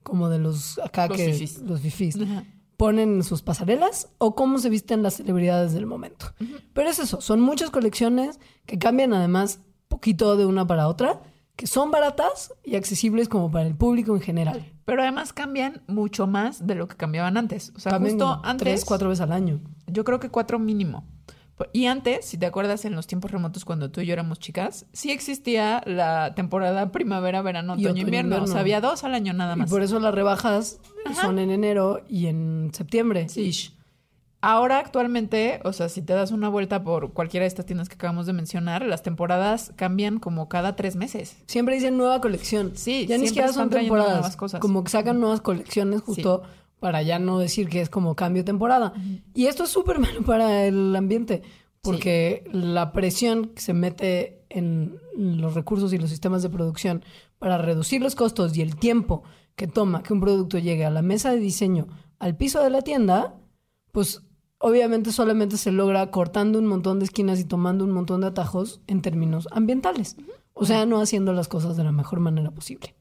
como de los acá Los que fifís. los fifís, Ajá. ponen en sus pasarelas o cómo se visten las celebridades del momento. Pero es eso, son muchas colecciones que cambian además poquito de una para otra, que son baratas y accesibles como para el público en general. Pero además cambian mucho más de lo que cambiaban antes. O sea, Cambian justo antes, tres, cuatro veces al año. yo creo que cuatro mínimo. Y antes, si te acuerdas, en los tiempos remotos cuando tú y yo éramos chicas, sí existía la temporada primavera, verano, Y otoño, invierno. O invierno. sea, había dos al año nada Y más. por eso las rebajas son en enero y en septiembre. Sí. ish. Ahora actualmente, o sea, si te das una vuelta por cualquiera de estas tiendas que acabamos de mencionar, las temporadas cambian como cada tres meses. Siempre dicen nueva colección. Sí, ya ni siquiera son temporadas. nuevas cosas. Como que sacan nuevas colecciones justo para ya no decir que es como cambio de temporada. Y esto es súper *laughs* malo para el ambiente, porque la presión que se mete en los recursos y los sistemas de producción para reducir los costos y el tiempo que toma que un producto llegue a la mesa de diseño, al piso de la tienda, pues obviamente solamente se logra cortando un montón de esquinas y tomando un montón de atajos en términos ambientales. O sea, no haciendo las cosas de la mejor manera posible.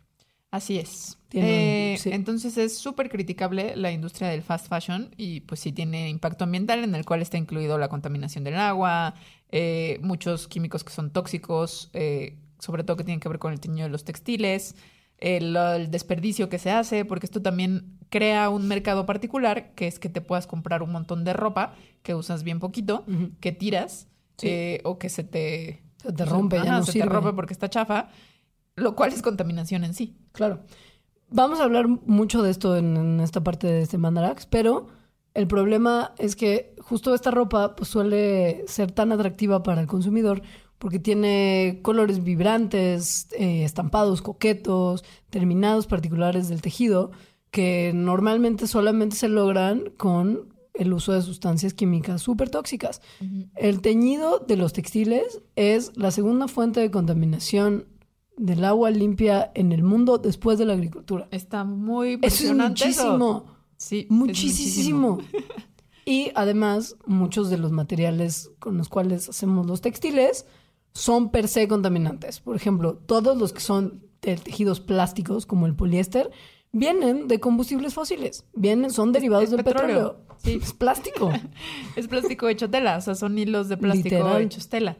Así es. Tiene- Eh, sí. Entonces es súper criticable la industria del fast fashion y pues sí tiene impacto ambiental en el cual está incluido la contaminación del agua, eh, muchos químicos que son tóxicos, eh, sobre todo que tienen que ver con el teñido de los textiles, el, el desperdicio que se hace, porque esto también crea un mercado particular, que es que te puedas comprar un montón de ropa que usas bien poquito, que tiras Sí. eh, o que se te... Se te rompe, ya Ajá, no se sirve. te rompe porque está chafa, lo cual es contaminación en sí. Claro. Vamos a hablar mucho de esto en, en esta parte de este Mandarax, pero El problema es que justo esta ropa pues, suele ser tan atractiva para el consumidor porque tiene colores vibrantes, eh, estampados coquetos, terminados particulares del tejido, que normalmente solamente se logran con el uso de sustancias químicas súper tóxicas. El teñido de los textiles es la segunda fuente de contaminación del agua limpia en el mundo después de la agricultura. Está muy Eso es impresionante muchísimo. Sí, es Muchísimo. Y además, muchos de los materiales con los cuales hacemos los textiles son per se contaminantes. Por ejemplo, todos los que son de tejidos plásticos, como el poliéster, vienen de combustibles fósiles. Vienen, son derivados es del petróleo. petróleo. Sí. Es plástico. *laughs* Es plástico hecho tela, o sea, son hilos de plástico Literal. hechos tela.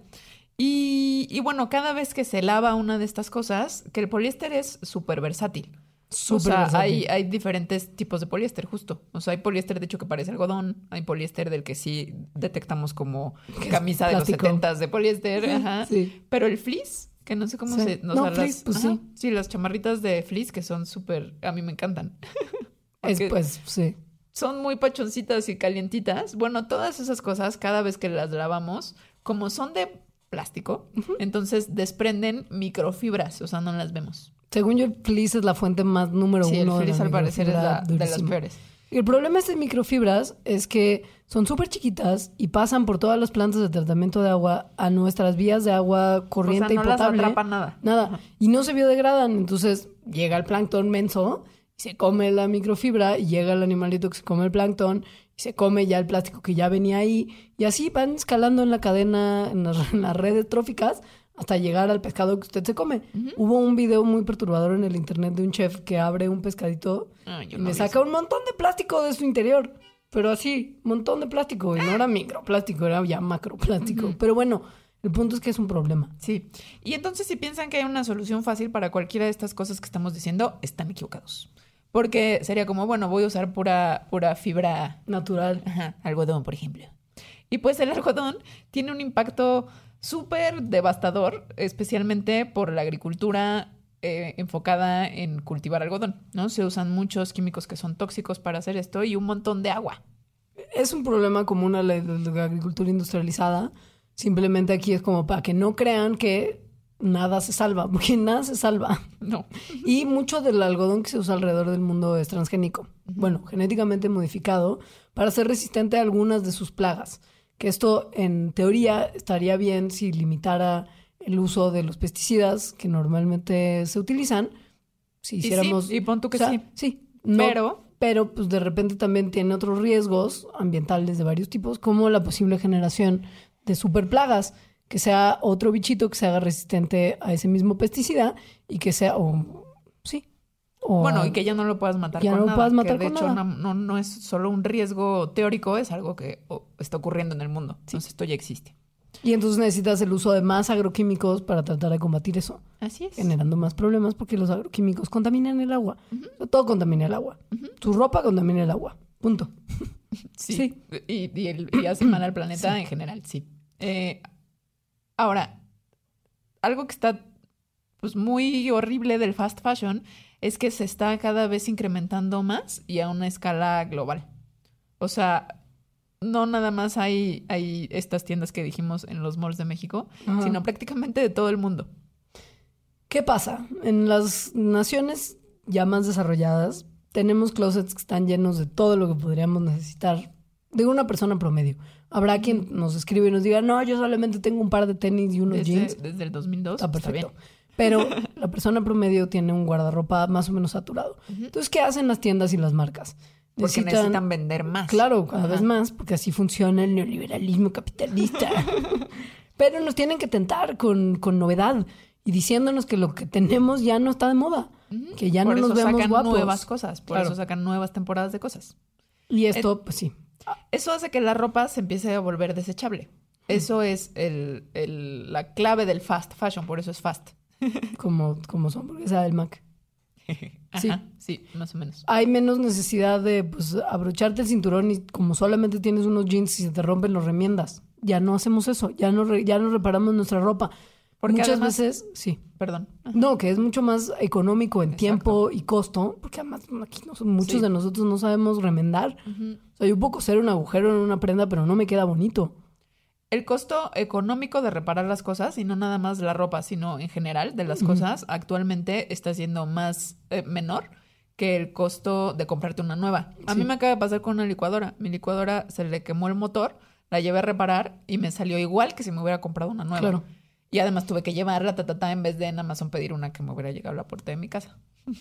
Y, y bueno, cada vez que se lava una de estas cosas, que el poliéster es súper versátil. O Súper sea, hay, hay diferentes tipos de poliéster, justo. O sea, hay poliéster de hecho que parece algodón, hay poliéster del que sí detectamos como camisa de los 70 de poliéster, ajá. Sí. Pero el fleece, que no sé cómo Sí. se... o No, fleece, pues ajá, sí. Sí, las chamarritas de fleece que son súper... A mí me encantan. *laughs* Es pues, sí. son muy pachoncitas y calientitas. Bueno, todas esas cosas, cada vez que las lavamos, como son de plástico, entonces desprenden microfibras, o sea, no las vemos. Según yo, el fleece es la fuente más número Sí, el uno. de fleece la al parecer es la, de las peores. El problema de estas microfibras es que son súper chiquitas y pasan por todas las plantas de tratamiento de agua a nuestras vías de agua corriente o sea, no y potable. las atrapa nada. Nada. Y no se biodegradan. Entonces llega el plancton menso, se come la microfibra y llega el animalito que se come el plancton se come ya el plástico que ya venía ahí. Y así van escalando en la cadena, en las, en las redes tróficas, hasta llegar al pescado que usted se come. Hubo un video muy perturbador en el internet de un chef que abre un pescadito yo y no le saca un montón de plástico de su interior. Pero así, un montón de plástico. Y no era microplástico, era ya macroplástico. Pero bueno, el punto es que es un problema. Sí. Y entonces si piensan que hay una solución fácil para cualquiera de estas cosas que estamos diciendo, están equivocados. Porque sería como, bueno, voy a usar pura, pura fibra Natural. Ajá, algodón, por ejemplo. Y pues el algodón tiene un impacto súper devastador, especialmente por la agricultura eh, enfocada en cultivar algodón, ¿no? Se usan muchos químicos que son tóxicos para hacer esto y un montón de agua. Es un problema común a la, la agricultura industrializada. Simplemente aquí es como para que no crean que nada se salva, *laughs* porque nada se salva. No. Y mucho del algodón que se usa alrededor del mundo es transgénico. Bueno, genéticamente modificado para ser resistente a algunas de sus plagas. Que esto, en teoría, estaría bien si limitara el uso de los pesticidas que normalmente se utilizan. Si Y sí, hiciéramos. y pon tú que o sea, sí. Sí. no- Pero- Pero, pues de repente también tiene otros riesgos ambientales de varios tipos, como la posible generación de superplagas que sea otro bichito que se haga resistente a ese mismo pesticida y que sea, o sí. O Bueno, a- y que ya no lo puedas matar Ya con no lo nada. puedas matar que de con hecho nada. No, no, es solo un riesgo teórico, es algo que oh, está ocurriendo en el mundo. Entonces esto ya existe. Y entonces necesitas el uso de más agroquímicos para tratar de combatir eso, Así es. generando más problemas porque los agroquímicos contaminan el agua. Todo contamina el agua. Tu ropa contamina el agua. Punto. *laughs* Sí. Sí. Y, y, el- y hace mal al planeta en general, sí. Eh, ahora, algo que está pues muy horrible del fast fashion es que se está cada vez incrementando más y a una escala global. O sea, no nada más hay, hay estas tiendas que dijimos en los malls de México, Ajá. sino prácticamente de todo el mundo. ¿Qué pasa? En las naciones ya más desarrolladas tenemos closets que están llenos de todo lo que podríamos necesitar de una persona promedio. Habrá quien nos escribe y nos diga, no, yo solamente tengo un par de tenis y unos Desde, jeans. desde el 2002. Está está perfecto. bien. Pero *laughs* la persona promedio tiene un guardarropa más o menos saturado. Entonces, ¿qué hacen las tiendas y las marcas? Porque necesitan vender más. Claro, cada Ajá. vez más, porque así funciona el neoliberalismo capitalista. *laughs* *laughs* Pero nos tienen que tentar con, con novedad y diciéndonos que lo que tenemos ya no está de moda, que ya por no eso nos vemos sacan guapos. nuevas cosas, por Claro. eso sacan nuevas temporadas de cosas. Y esto, pues sí. Eso hace que la ropa se empiece a volver desechable. Eso es el, el- la clave del fast fashion, por eso es fast. *laughs* como, como su hamburguesa del Mac. *laughs* Sí. Ajá, sí, más o menos. Hay menos necesidad de pues, abrocharte el cinturón y como solamente tienes unos jeans y se te rompen los remiendas. Ya no hacemos eso, ya no, re- ya no reparamos nuestra ropa. Porque Muchas además- veces, sí. Perdón. No, que es mucho más económico en tiempo y costo, porque además aquí no, muchos Sí. de nosotros no sabemos remendar. O sea, yo puedo coser un agujero en una prenda, pero no me queda bonito. El costo económico de reparar las cosas, y no nada más la ropa, sino en general de las cosas, actualmente está siendo más eh, menor que el costo de comprarte una nueva. A mí me acaba de pasar con una licuadora. Mi licuadora se le quemó el motor, la llevé a reparar y me salió igual que si me hubiera comprado una nueva. Claro. Y además tuve que llevarla, ta, ta, ta, en vez de en Amazon pedir una que me hubiera llegado a la puerta de mi casa. *laughs*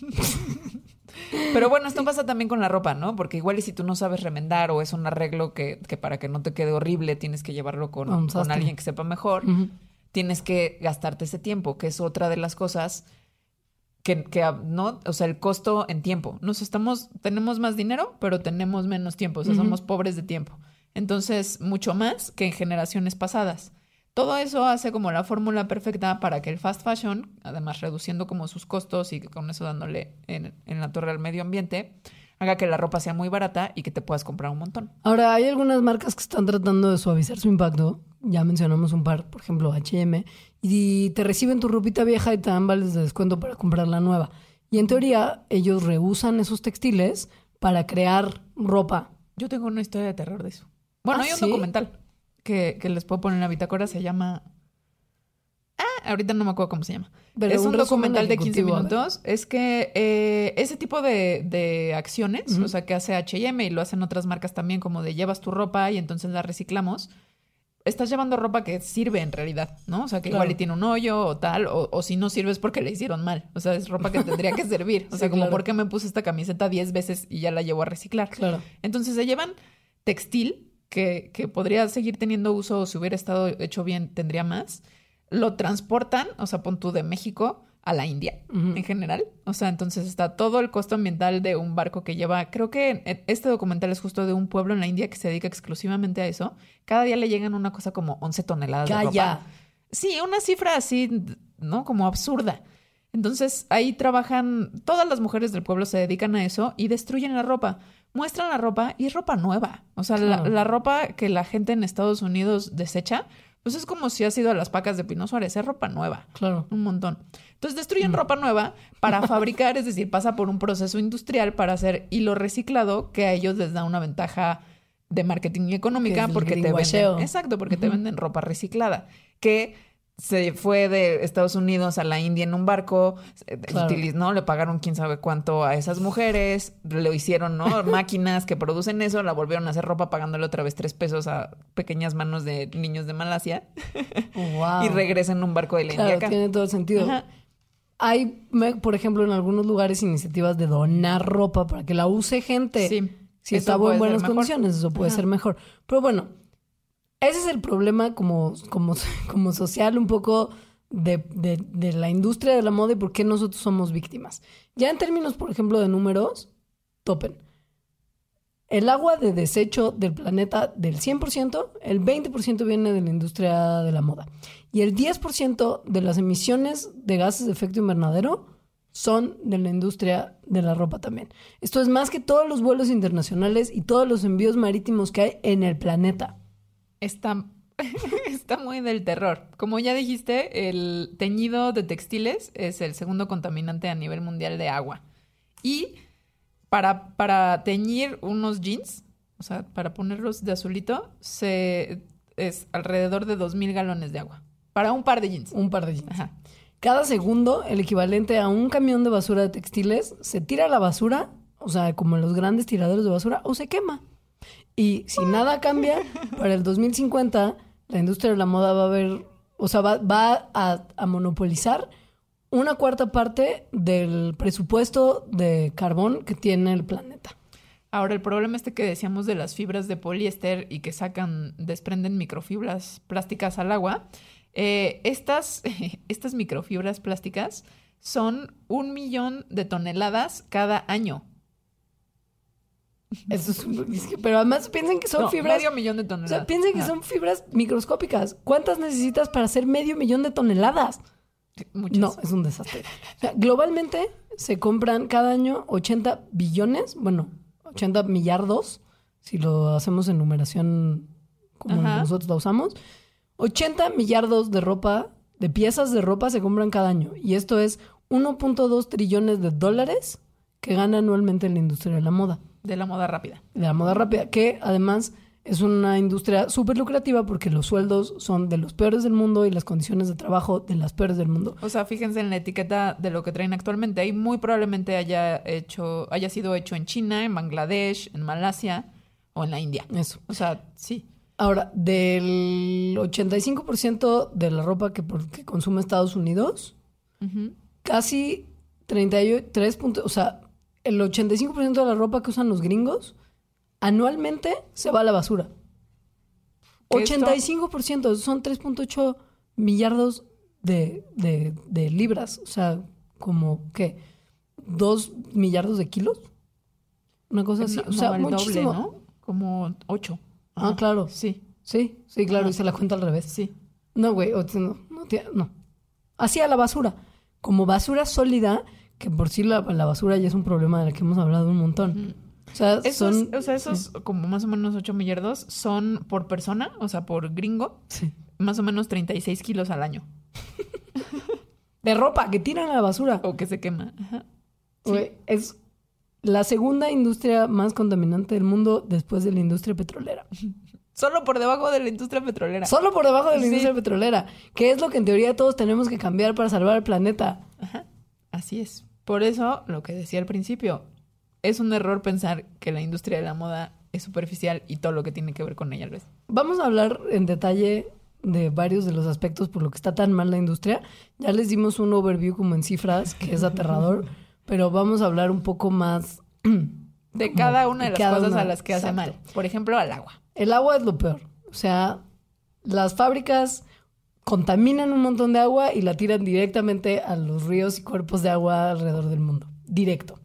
Pero bueno, esto pasa también con la ropa, ¿no? Porque igual y si tú no sabes remendar o es un arreglo que, que para que no te quede horrible tienes que llevarlo con, con alguien que sepa mejor, tienes que gastarte ese tiempo, que es otra de las cosas que, que, ¿no? O sea, el costo en tiempo. Nos estamos, tenemos más dinero, pero tenemos menos tiempo, o sea, somos pobres de tiempo. Entonces, mucho más que en generaciones pasadas. Todo eso hace como la fórmula perfecta para que el fast fashion, además reduciendo como sus costos y con eso dándole en, en la torre al medio ambiente, haga que la ropa sea muy barata y que te puedas comprar un montón. Ahora, hay algunas marcas que están tratando de suavizar su impacto. Ya mencionamos un par, por ejemplo, HM. Y te reciben tu ropita vieja y te dan vales de descuento para comprar la nueva. Y en teoría, ellos reusan esos textiles para crear ropa. Yo tengo una historia de terror de eso. Bueno, ¿Ah, hay un sí? documental que, que les puedo poner en la bitácora, se llama... Ah, ahorita no me acuerdo cómo se llama. Pero es un, documental de 15 ejecutivo, a ver. minutos. Es que eh, ese tipo de, de acciones, o sea, que hace H&M y lo hacen otras marcas también, como de llevas tu ropa y entonces la reciclamos, estás llevando ropa que sirve en realidad, ¿no? O sea, que Claro. igual y tiene un hoyo o tal, o, o si no sirve es porque le hicieron mal. O sea, es ropa que tendría que *laughs* servir. O Sí, sea, como claro. por qué me puse esta camiseta 10 veces y ya la llevo a reciclar. Claro. Entonces se llevan textil que, que podría seguir teniendo uso o si hubiera estado hecho bien tendría más. Lo transportan, o sea, pon tú de México a la India en general. O sea, entonces está todo el costo ambiental de un barco que lleva, creo que este documental es justo de un pueblo en la India que se dedica exclusivamente a eso. Cada día le llegan una cosa como 11 toneladas de ropa. Sí, una cifra así, ¿no? Como absurda. Entonces ahí trabajan, todas las mujeres del pueblo se dedican a eso y destruyen la ropa. Muestran la ropa y es ropa nueva. O sea, la, Claro. la ropa que la gente en Estados Unidos desecha, pues es como si ha sido a las pacas de Pino Suárez, es ropa nueva. Claro. Un montón. Entonces destruyen ropa nueva para *laughs* fabricar, es decir, pasa por un proceso industrial para hacer hilo reciclado que a ellos les da una ventaja de marketing y económica porque te venden. Exacto, porque te venden ropa reciclada. Que se fue de Estados Unidos a la India en un barco, Claro. utiliz- ¿no? Le pagaron quién sabe cuánto a esas mujeres, lo hicieron, ¿no? *laughs* Máquinas que producen eso, la volvieron a hacer ropa pagándole otra vez tres pesos a pequeñas manos de niños de Malasia Wow. *laughs* y regresan en un barco de la India acá. tiene todo el sentido. Ajá. Hay, por ejemplo, en algunos lugares iniciativas de donar ropa para que la use gente. Sí. Si Eso está en buenas mejor. condiciones, eso puede Ajá. ser mejor. Pero bueno, ese es el problema como, como, *laughs* como social un poco de, de- de la industria de la moda y por qué nosotros somos víctimas. Ya en términos, por ejemplo, de números, topen. El agua de desecho del planeta del 100%, el 20% viene de la industria de la moda. Y el 10% de las emisiones de gases de efecto invernadero son de la industria de la ropa también. Esto es más que todos los vuelos internacionales y todos los envíos marítimos que hay en el planeta. Está, *laughs* está muy del terror. Como ya dijiste, el teñido de textiles es el segundo contaminante a nivel mundial de agua. Y para, para teñir unos jeans, o sea, para ponerlos de azulito, se, es alrededor de 2.000 galones de agua. Para un par de jeans. Un par de jeans. Ajá. Cada segundo, el equivalente a un camión de basura de textiles se tira a la basura, o sea, como en los grandes tiraderos de basura, o se quema. Y si nada cambia, para el 2050, la industria de la moda va a ver, o sea, va, va a, a monopolizar una cuarta parte del presupuesto de carbón que tiene el planeta. Ahora, el problema este que decíamos de las fibras de poliéster y que sacan, desprenden microfibras plásticas al agua, eh, estas, *laughs* estas microfibras plásticas son un millón de toneladas cada año. Eso es un- es que- pero además piensen que son No, fibras. medio millón de O toneladas. sea, piensen que son fibras microscópicas. ¿Cuántas necesitas para hacer medio millón de toneladas? Muchas. No, es un desastre. O sea, globalmente se compran cada año 80 billones, bueno, 80 millardos, si lo hacemos en numeración como Ajá. nosotros la usamos. 80 millardos de ropa de piezas de ropa se compran cada año. Y esto es 1.2 trillones de dólares que gana anualmente la industria de la moda. De la moda rápida. De la moda rápida, que además es una industria súper lucrativa porque los sueldos son de los peores del mundo y las condiciones de trabajo de las peores del mundo. O sea, fíjense en la etiqueta de lo que traen actualmente. Ahí muy probablemente haya hecho, haya sido hecho en China, en Bangladesh, en Malasia o en la India. Eso. O sea, sí. Ahora, del 85% de la ropa que, consume Estados Unidos, Ujú. casi 33 puntos, o sea, el 85% de la ropa que usan los gringos anualmente se va a la basura. Que esto- 85%, son 3.8 millardos de, de- de libras, o sea, como, ¿qué? ¿Dos millardos de kilos? Una cosa así, No, o sea, no, el doble, muchísimo. ¿no? Como ocho. Ah, Ajá. claro. Sí, Sí, sí, claro, y se la cuenta al revés. sí. No, güey, no, no, no. Así a la basura. Como basura sólida, que por sí la, la basura ya es un problema de la que hemos hablado un montón. O sea, Esos, son... o sea, esos como más o menos 8 millardos son por persona, o sea, por gringo, Sí. más o menos 36 kilos al año. *laughs* De ropa que tiran a la basura. O que se quema. Ajá. Sí. Es la segunda industria más contaminante del mundo después de la industria petrolera. *laughs* Solo por debajo de la industria petrolera. Solo por debajo de la industria petrolera, que es lo que en teoría todos tenemos que cambiar para salvar el planeta. Ajá. Así es. Por eso, lo que decía al principio, es un error pensar que la industria de la moda es superficial y todo lo que tiene que ver con ella lo es. Vamos a hablar en detalle de varios de los aspectos por lo que está tan mal la industria. Ya les dimos un overview como en cifras, que es aterrador, *laughs* pero vamos a hablar un poco más. De cada una de de las cada cosas una, a las que hace exacto. mal. Por ejemplo, al agua. El agua es lo peor. O sea, las fábricas contaminan un montón de agua y la tiran directamente a los ríos y cuerpos de agua alrededor del mundo. Directo.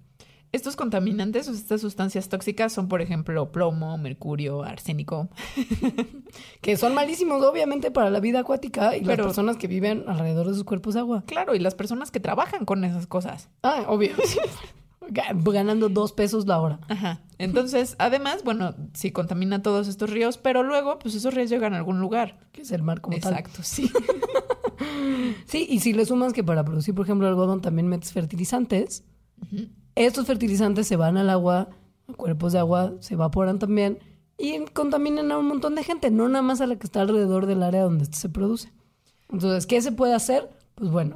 Estos contaminantes o estas sustancias tóxicas son, por ejemplo, plomo, mercurio, arsénico. *laughs* Que son malísimos, obviamente, para la vida acuática y Pero- las personas que viven alrededor de sus cuerpos de agua. Claro, y las personas que trabajan con esas cosas. Ah, obvio. *laughs* Ga- Ganando dos pesos la hora. Ajá. Entonces, además, bueno, sí contamina todos estos ríos, pero luego, pues esos ríos llegan a algún lugar. Que es el mar como tal. Exacto, sí. *laughs* Sí, y si le sumas que para producir, por ejemplo, algodón también metes fertilizantes, estos fertilizantes se van al agua, a cuerpos de agua, se evaporan también y contaminan a un montón de gente, no nada más a la que está alrededor del área donde esto se produce. Entonces, ¿qué se puede hacer? Pues bueno,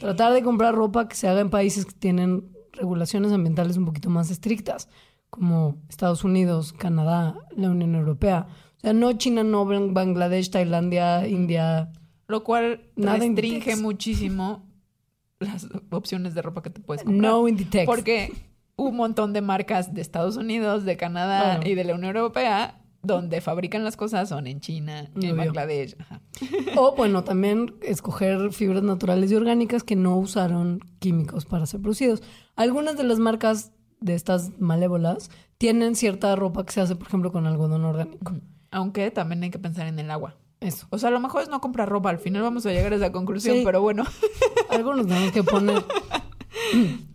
tratar de comprar ropa que se haga en países que tienen regulaciones ambientales un poquito más estrictas, como Estados Unidos, Canadá, la Unión Europea. O sea, no China, no Bang- Bangladesh, Tailandia, India. Lo cual Nada restringe Inditex. muchísimo *laughs* las opciones de ropa que te puedes comprar. No Inditex. Porque un montón de marcas de Estados Unidos, de Canadá Bueno. y de la Unión Europea, donde fabrican las cosas son en China, en Obvio. Bangladesh. Ajá. *laughs* O bueno, también escoger fibras naturales y orgánicas que no usaron químicos para ser producidos. Algunas de las marcas de estas malévolas tienen cierta ropa que se hace, por ejemplo, con algodón orgánico. Aunque también hay que pensar en el agua. Eso. O sea, a lo mejor es no comprar ropa. Al final vamos a llegar a esa conclusión, Sí. pero bueno. *laughs* Algunos tenemos que poner. *clears throat*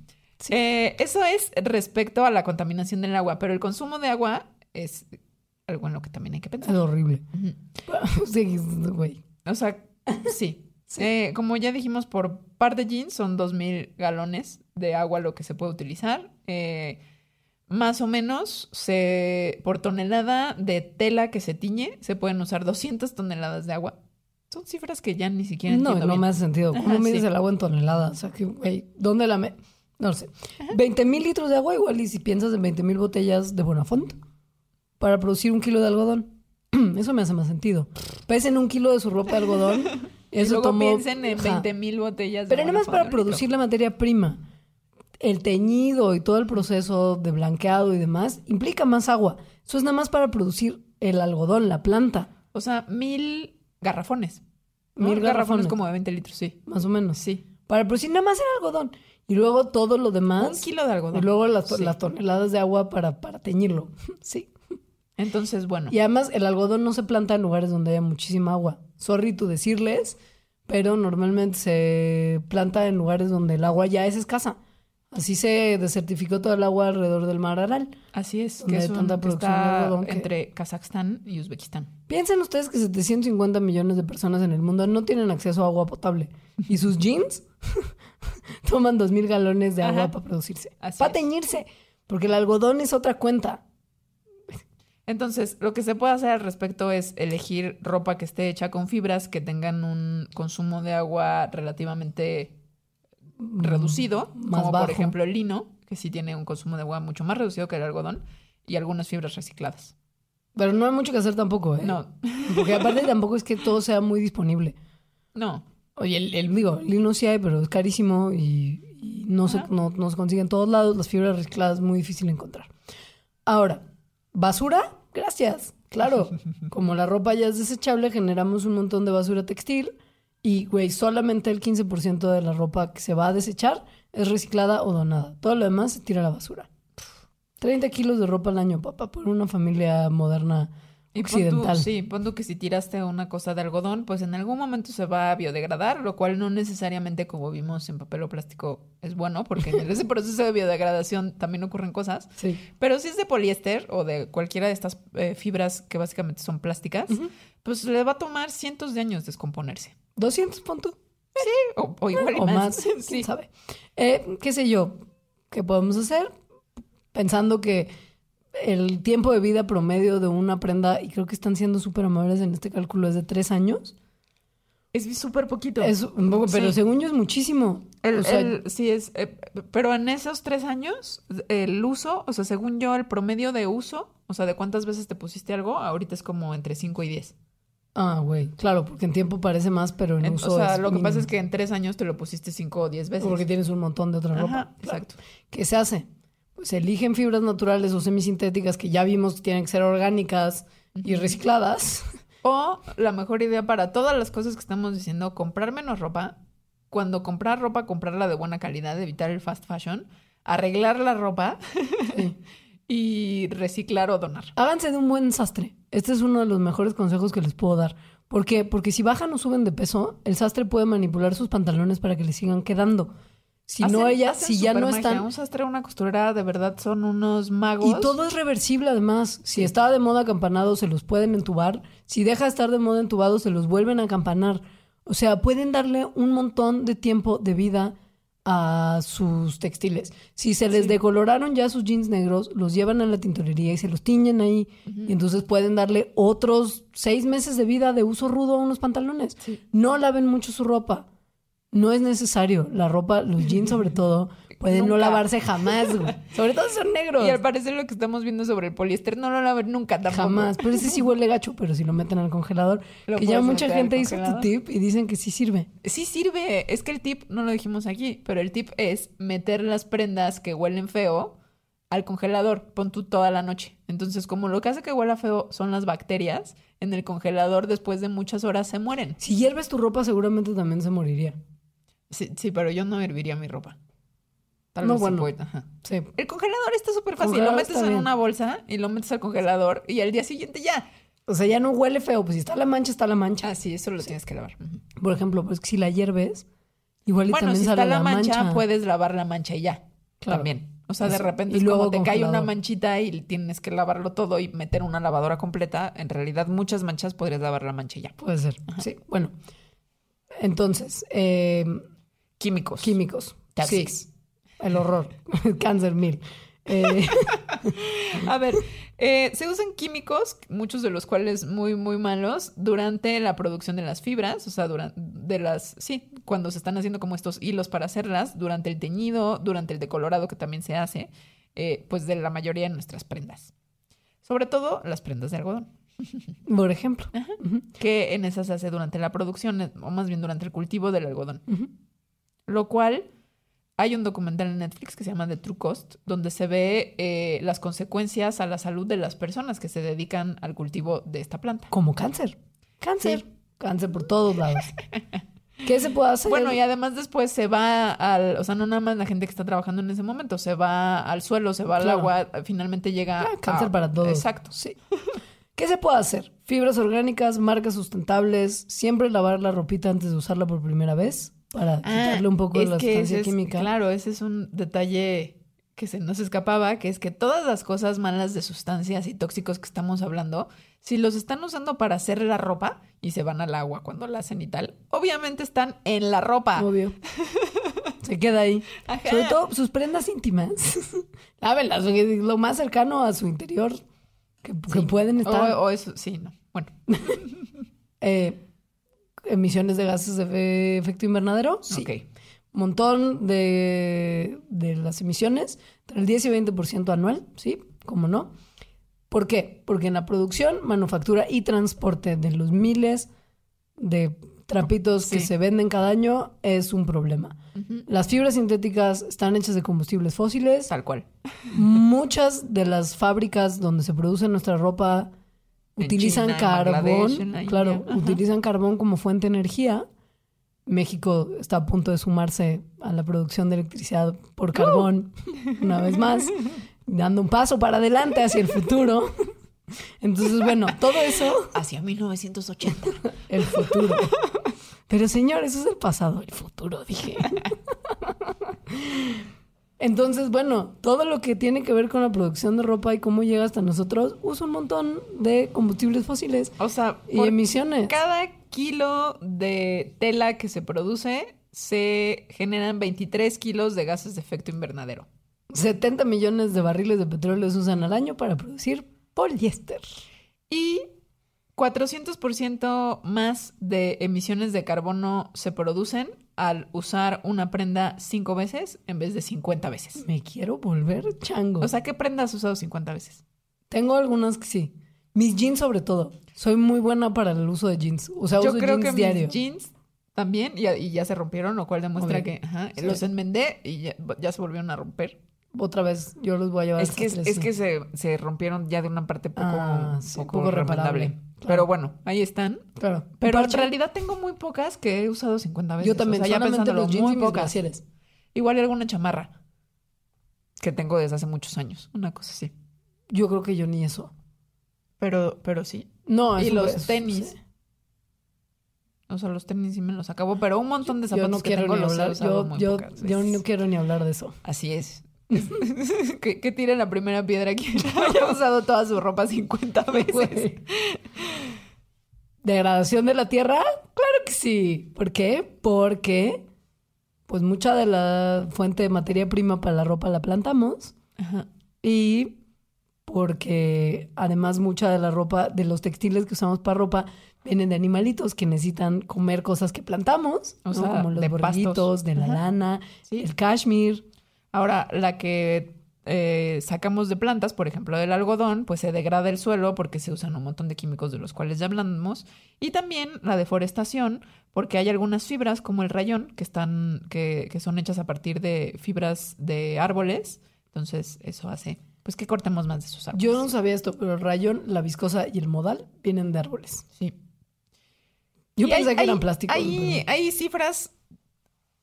Eh, eso es respecto a la contaminación del agua, pero el consumo de agua es algo en lo que también hay que Es pensar. horrible. *laughs* Sí, güey. O sea, sí. Eh, como ya dijimos, por par de jeans son 2.000 galones de agua lo que se puede utilizar. Eh, más o menos, se, por tonelada de tela que se tiñe, se pueden usar 200 toneladas de agua. Son cifras que ya ni siquiera No, entiendo no bien. me hace sentido. ¿Cómo Ajá, mides sí. el agua en toneladas? O sea, que, güey, ¿dónde la me...? No lo sé. 20 mil litros de agua igual y si piensas en 20 mil botellas de Bonafont para producir un kilo de algodón. *clears throat* Eso me hace más sentido. Pesen un kilo de su ropa de algodón. *laughs* Y Eso luego tomó... piensen en Ajá. 20.000 botellas de Pero nada más para producir la materia prima. El teñido y todo el proceso de blanqueado y demás implica más agua. Eso es nada más para producir el algodón, la planta, O sea, mil garrafones. ¿no? Mil garrafones. como de 20 litros, sí. más o menos. Sí. Para producir nada más el algodón. Y luego todo lo demás. Un kilo de algodón. Y luego las, Sí. las toneladas de agua para, para teñirlo. *laughs* Sí. Entonces, bueno. Y además el algodón no se planta en lugares donde haya muchísima agua. Sorry tú decirles, pero normalmente se planta en lugares donde el agua ya es escasa. Así se desertificó todo el agua alrededor del mar Aral. Así es, que hay es un, tanta que producción de está que- entre Kazajstán y Uzbekistán. Piensen ustedes que 750 millones de personas en el mundo no tienen acceso a agua potable. Y sus *laughs* jeans *laughs* toman 2.000 galones de agua Ajá. para producirse. Así Para es. teñirse. Porque el algodón es otra cuenta. Entonces, lo que se puede hacer al respecto es elegir ropa que esté hecha con fibras que tengan un consumo de agua relativamente reducido, Mm, más como bajo. por ejemplo el lino, que sí tiene un consumo de agua mucho más reducido que el algodón, y algunas fibras recicladas. Pero no hay mucho que hacer tampoco, ¿eh? No, Porque aparte tampoco es que todo sea muy disponible. no. Oye, el, el- digo, el lino sí hay, pero es carísimo y, y no, se, no, no se consigue en todos lados. Las fibras recicladas es muy difícil de encontrar. Ahora, ¿basura? Gracias. Claro, *laughs* como la ropa ya es desechable, generamos un montón de basura textil y, güey, solamente el 15% de la ropa que se va a desechar es reciclada o donada. Todo lo demás se tira a la basura. 30 kilos de ropa al año, papá, por una familia moderna Y pon tú, occidental. sí, pon tú que si tiraste una cosa de algodón, pues en algún momento se va a biodegradar, lo cual no necesariamente, como vimos en papel o plástico, es bueno, porque en ese *laughs* proceso de biodegradación también ocurren cosas. Sí. Pero si es de poliéster o de cualquiera de estas eh, fibras que básicamente son plásticas, pues le va a tomar cientos de años descomponerse. 200 puntos. O, o igual y o más. más, *laughs* sí. sabe. Eh, ¿Qué sé yo? ¿Qué podemos hacer? Pensando que el tiempo de vida promedio de una prenda, y creo que están siendo súper amables en este cálculo, es de tres años. Es súper poquito. Es un poco, pero Sí. según yo es muchísimo. El- o sea, el- sí, es. eh, pero en esos tres años, el uso, o sea, según yo, el promedio de uso, o sea, de cuántas veces te pusiste algo, ahorita es como entre 5 y 10. Ah, güey, claro, porque en tiempo parece más, pero en, En- uso o sea, es lo que pasa es que en tres años te lo pusiste 5 o 10 veces. Porque tienes un montón de otra Ajá, ropa. Claro. exacto. ¿Qué se hace? Pues se eligen fibras naturales o semisintéticas que ya vimos que tienen que ser orgánicas y recicladas. O la mejor idea para todas las cosas que estamos diciendo, comprar menos ropa. Cuando comprar ropa, comprarla de buena calidad, evitar el fast fashion, arreglar la ropa Sí. *laughs* y reciclar o donar. Háganse de un buen sastre. Este es uno de los mejores consejos que les puedo dar. ¿Por qué? Porque si bajan o suben de peso, el sastre puede manipular sus pantalones para que le sigan quedando. Si no ella, si ya no están. Un sastre una costurera de verdad son unos magos. Y todo es reversible además. Si estaba de moda acampanado, se los pueden entubar. Si deja de estar de moda entubado, se los vuelven a acampanar. O sea, pueden darle un montón de tiempo de vida a sus textiles. Si se les decoloraron ya sus jeans negros, los llevan a la tintorería y se los tiñen ahí. Y entonces pueden darle otros seis meses de vida de uso rudo a unos pantalones. No laven mucho su ropa. No es necesario. La ropa, los jeans sobre todo, pueden no lavarse jamás, güey. Sobre todo son negros. Y al parecer lo que estamos viendo sobre el poliéster no lo laven nunca tampoco. Jamás. Pero ese sí huele gacho, pero si lo meten al congelador. Lo que ya mucha gente hizo tu tip y dicen que sí sirve. Sí sirve. Es que el tip, no lo dijimos aquí, pero el tip es meter las prendas que huelen feo al congelador. Pon tú toda la noche. Entonces, como lo que hace que huela feo son las bacterias, en el congelador después de muchas horas se mueren. Si hierves tu ropa, seguramente también se moriría. Sí, sí pero yo no herviría mi ropa. Tal No, vez bueno. puede- ajá. Sí. El congelador está súper fácil. Lo metes en bien. una bolsa y lo metes al congelador y al día siguiente ya. O sea, ya no huele feo. Pues si está la mancha, está la mancha. Ah, sí, eso lo tienes que lavar. Por ejemplo, pues si la hierves, igual y Bueno, también si sale está la mancha, puedes lavar la mancha y ya. Claro. También. O sea, de repente Y es luego como te cae una manchita y tienes que lavarlo todo y meter una lavadora completa. En realidad, muchas manchas podrías lavar la mancha y ya. Puede ser. Sí. Bueno. Entonces, eh, Químicos. químicos. Toxics. Sí. El horror. *laughs* Cáncer mil. Eh, *laughs* A ver, eh, se usan químicos, muchos de los cuales muy, muy malos, durante la producción de las fibras, o sea, durante de las, sí, cuando se están haciendo como estos hilos para hacerlas, durante el teñido, durante el decolorado que también se hace, eh, pues de la mayoría de nuestras prendas. Sobre todo las prendas de algodón, *laughs* por ejemplo. Que en esas se hace durante la producción, o más bien durante el cultivo del algodón. Ujú. Lo cual hay un documental en Netflix que se llama The True Cost, donde se ve eh, las consecuencias a la salud de las personas que se dedican al cultivo de esta planta. Como cáncer. Cáncer. Sí. Cáncer por todos lados. *laughs* ¿Qué se puede hacer? Bueno, y además después se va al, o sea, no nada más la gente que está trabajando en ese momento, se va al suelo, se va al Claro. agua, finalmente llega Ah, cáncer a- para todos. Exacto. Sí. ¿Qué se puede hacer? Fibras orgánicas, marcas sustentables, siempre lavar la ropita antes de usarla por primera vez. Para quitarle un poco Ah, de la sustancia es- química. Claro, ese es un detalle que se nos escapaba, que es que todas las cosas malas de sustancias y tóxicos que estamos hablando, si los están usando para hacer la ropa y se van al agua cuando la hacen y tal, obviamente están en la ropa. Obvio. *laughs* Se queda ahí. Ajá. Sobre todo sus prendas íntimas. *laughs* Lávenlas, lo más cercano a su interior que, que pueden estar. O, o eso, sí, no. Bueno, *laughs* Eh, emisiones de gases de fe- efecto invernadero. Sí. ok. Montón de, de las emisiones, entre el 10 y 20% anual, ¿sí? ¿Cómo no? ¿Por qué? Porque en la producción, manufactura y transporte de los miles de trapitos que se venden cada año es un problema. Las fibras sintéticas están hechas de combustibles fósiles. Tal cual. Muchas de las fábricas donde se produce nuestra ropa utilizan China, carbón, claro. Ajá. utilizan carbón como fuente de energía. México está a punto de sumarse a la producción de electricidad por carbón, una vez más, dando un paso para adelante hacia el futuro. Entonces, bueno, todo eso, Hacia 1980. el futuro. Pero señor, eso es el pasado, el futuro, dije. Entonces, bueno, todo lo que tiene que ver con la producción de ropa y cómo llega hasta nosotros usa un montón de combustibles fósiles O sea, y emisiones. cada kilo de tela que se produce, se generan 23 kilos de gases de efecto invernadero. 70 millones de barriles de petróleo se usan al año para producir poliéster. Y 400% más de emisiones de carbono se producen al usar una prenda 5 veces en vez de 50 veces. Me quiero volver chango. O sea, ¿qué prenda has usado 50 veces? Tengo algunas que sí. Mis jeans sobre todo. Soy muy buena para el uso de jeans. O sea, Yo uso creo jeans que diario. mis jeans también y ya, y ya se rompieron, lo cual demuestra que ajá, Sí. los enmendé y ya, ya se volvieron a romper. Otra vez, yo los voy a llevar Es que, es, es que se, se rompieron ya de una parte poco, Ah, sí, poco, poco reparable. Claro. Pero bueno, ahí están. Claro. Pero en realidad tengo muy pocas que he usado 50 veces. Yo también, O sea, solamente los jeans muy y mis pocas. brasieres. Igual alguna chamarra que tengo desde hace muchos años. Una cosa así. Yo creo que yo ni eso. Pero, pero sí. No, y los tenis. sí. O sea, los tenis sí me los acabo. Pero un montón de Yo zapatos no que quiero tengo ni los he hablar. usado Yo, muy yo, pocas yo no quiero ni hablar de eso. Así es. *laughs* que, que tire la primera piedra quien *laughs* haya usado toda su ropa 50 veces. ¿Degradación de la tierra? Claro que sí. ¿Por qué? Porque pues mucha de la fuente de materia prima para la ropa la plantamos Ajá. y porque además mucha de la ropa, de los textiles que usamos para ropa, vienen de animalitos que necesitan comer cosas que plantamos, O ¿no? sea, como los de pastos. de la Ajá. lana, Sí. el cashmere. Ahora, la que eh, sacamos de plantas, por ejemplo, del algodón, pues se degrada el suelo porque se usan un montón de químicos de los cuales ya hablamos. Y también la deforestación, porque hay algunas fibras como el rayón que están, que, que son hechas a partir de fibras de árboles. Entonces, eso hace pues que cortemos más de esos árboles. Yo no sabía esto, pero el rayón, la viscosa y el modal vienen de árboles. Sí. Yo Y pensé hay- que eran hay- plásticos. Hay, pero- hay cifras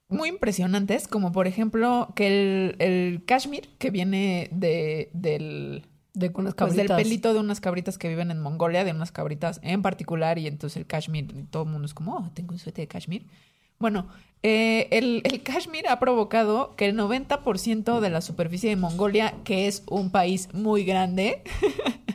muy impresionantes, como por ejemplo que el, el cashmere, que viene de, del, de unas pues, del pelito de unas cabritas que viven en Mongolia, de unas cabritas en particular, y entonces el cashmere, y todo el mundo es como, oh, tengo un suéter de cashmere. Bueno, eh, el, el cashmere ha provocado que el 90% de la superficie de Mongolia, que es un país muy grande,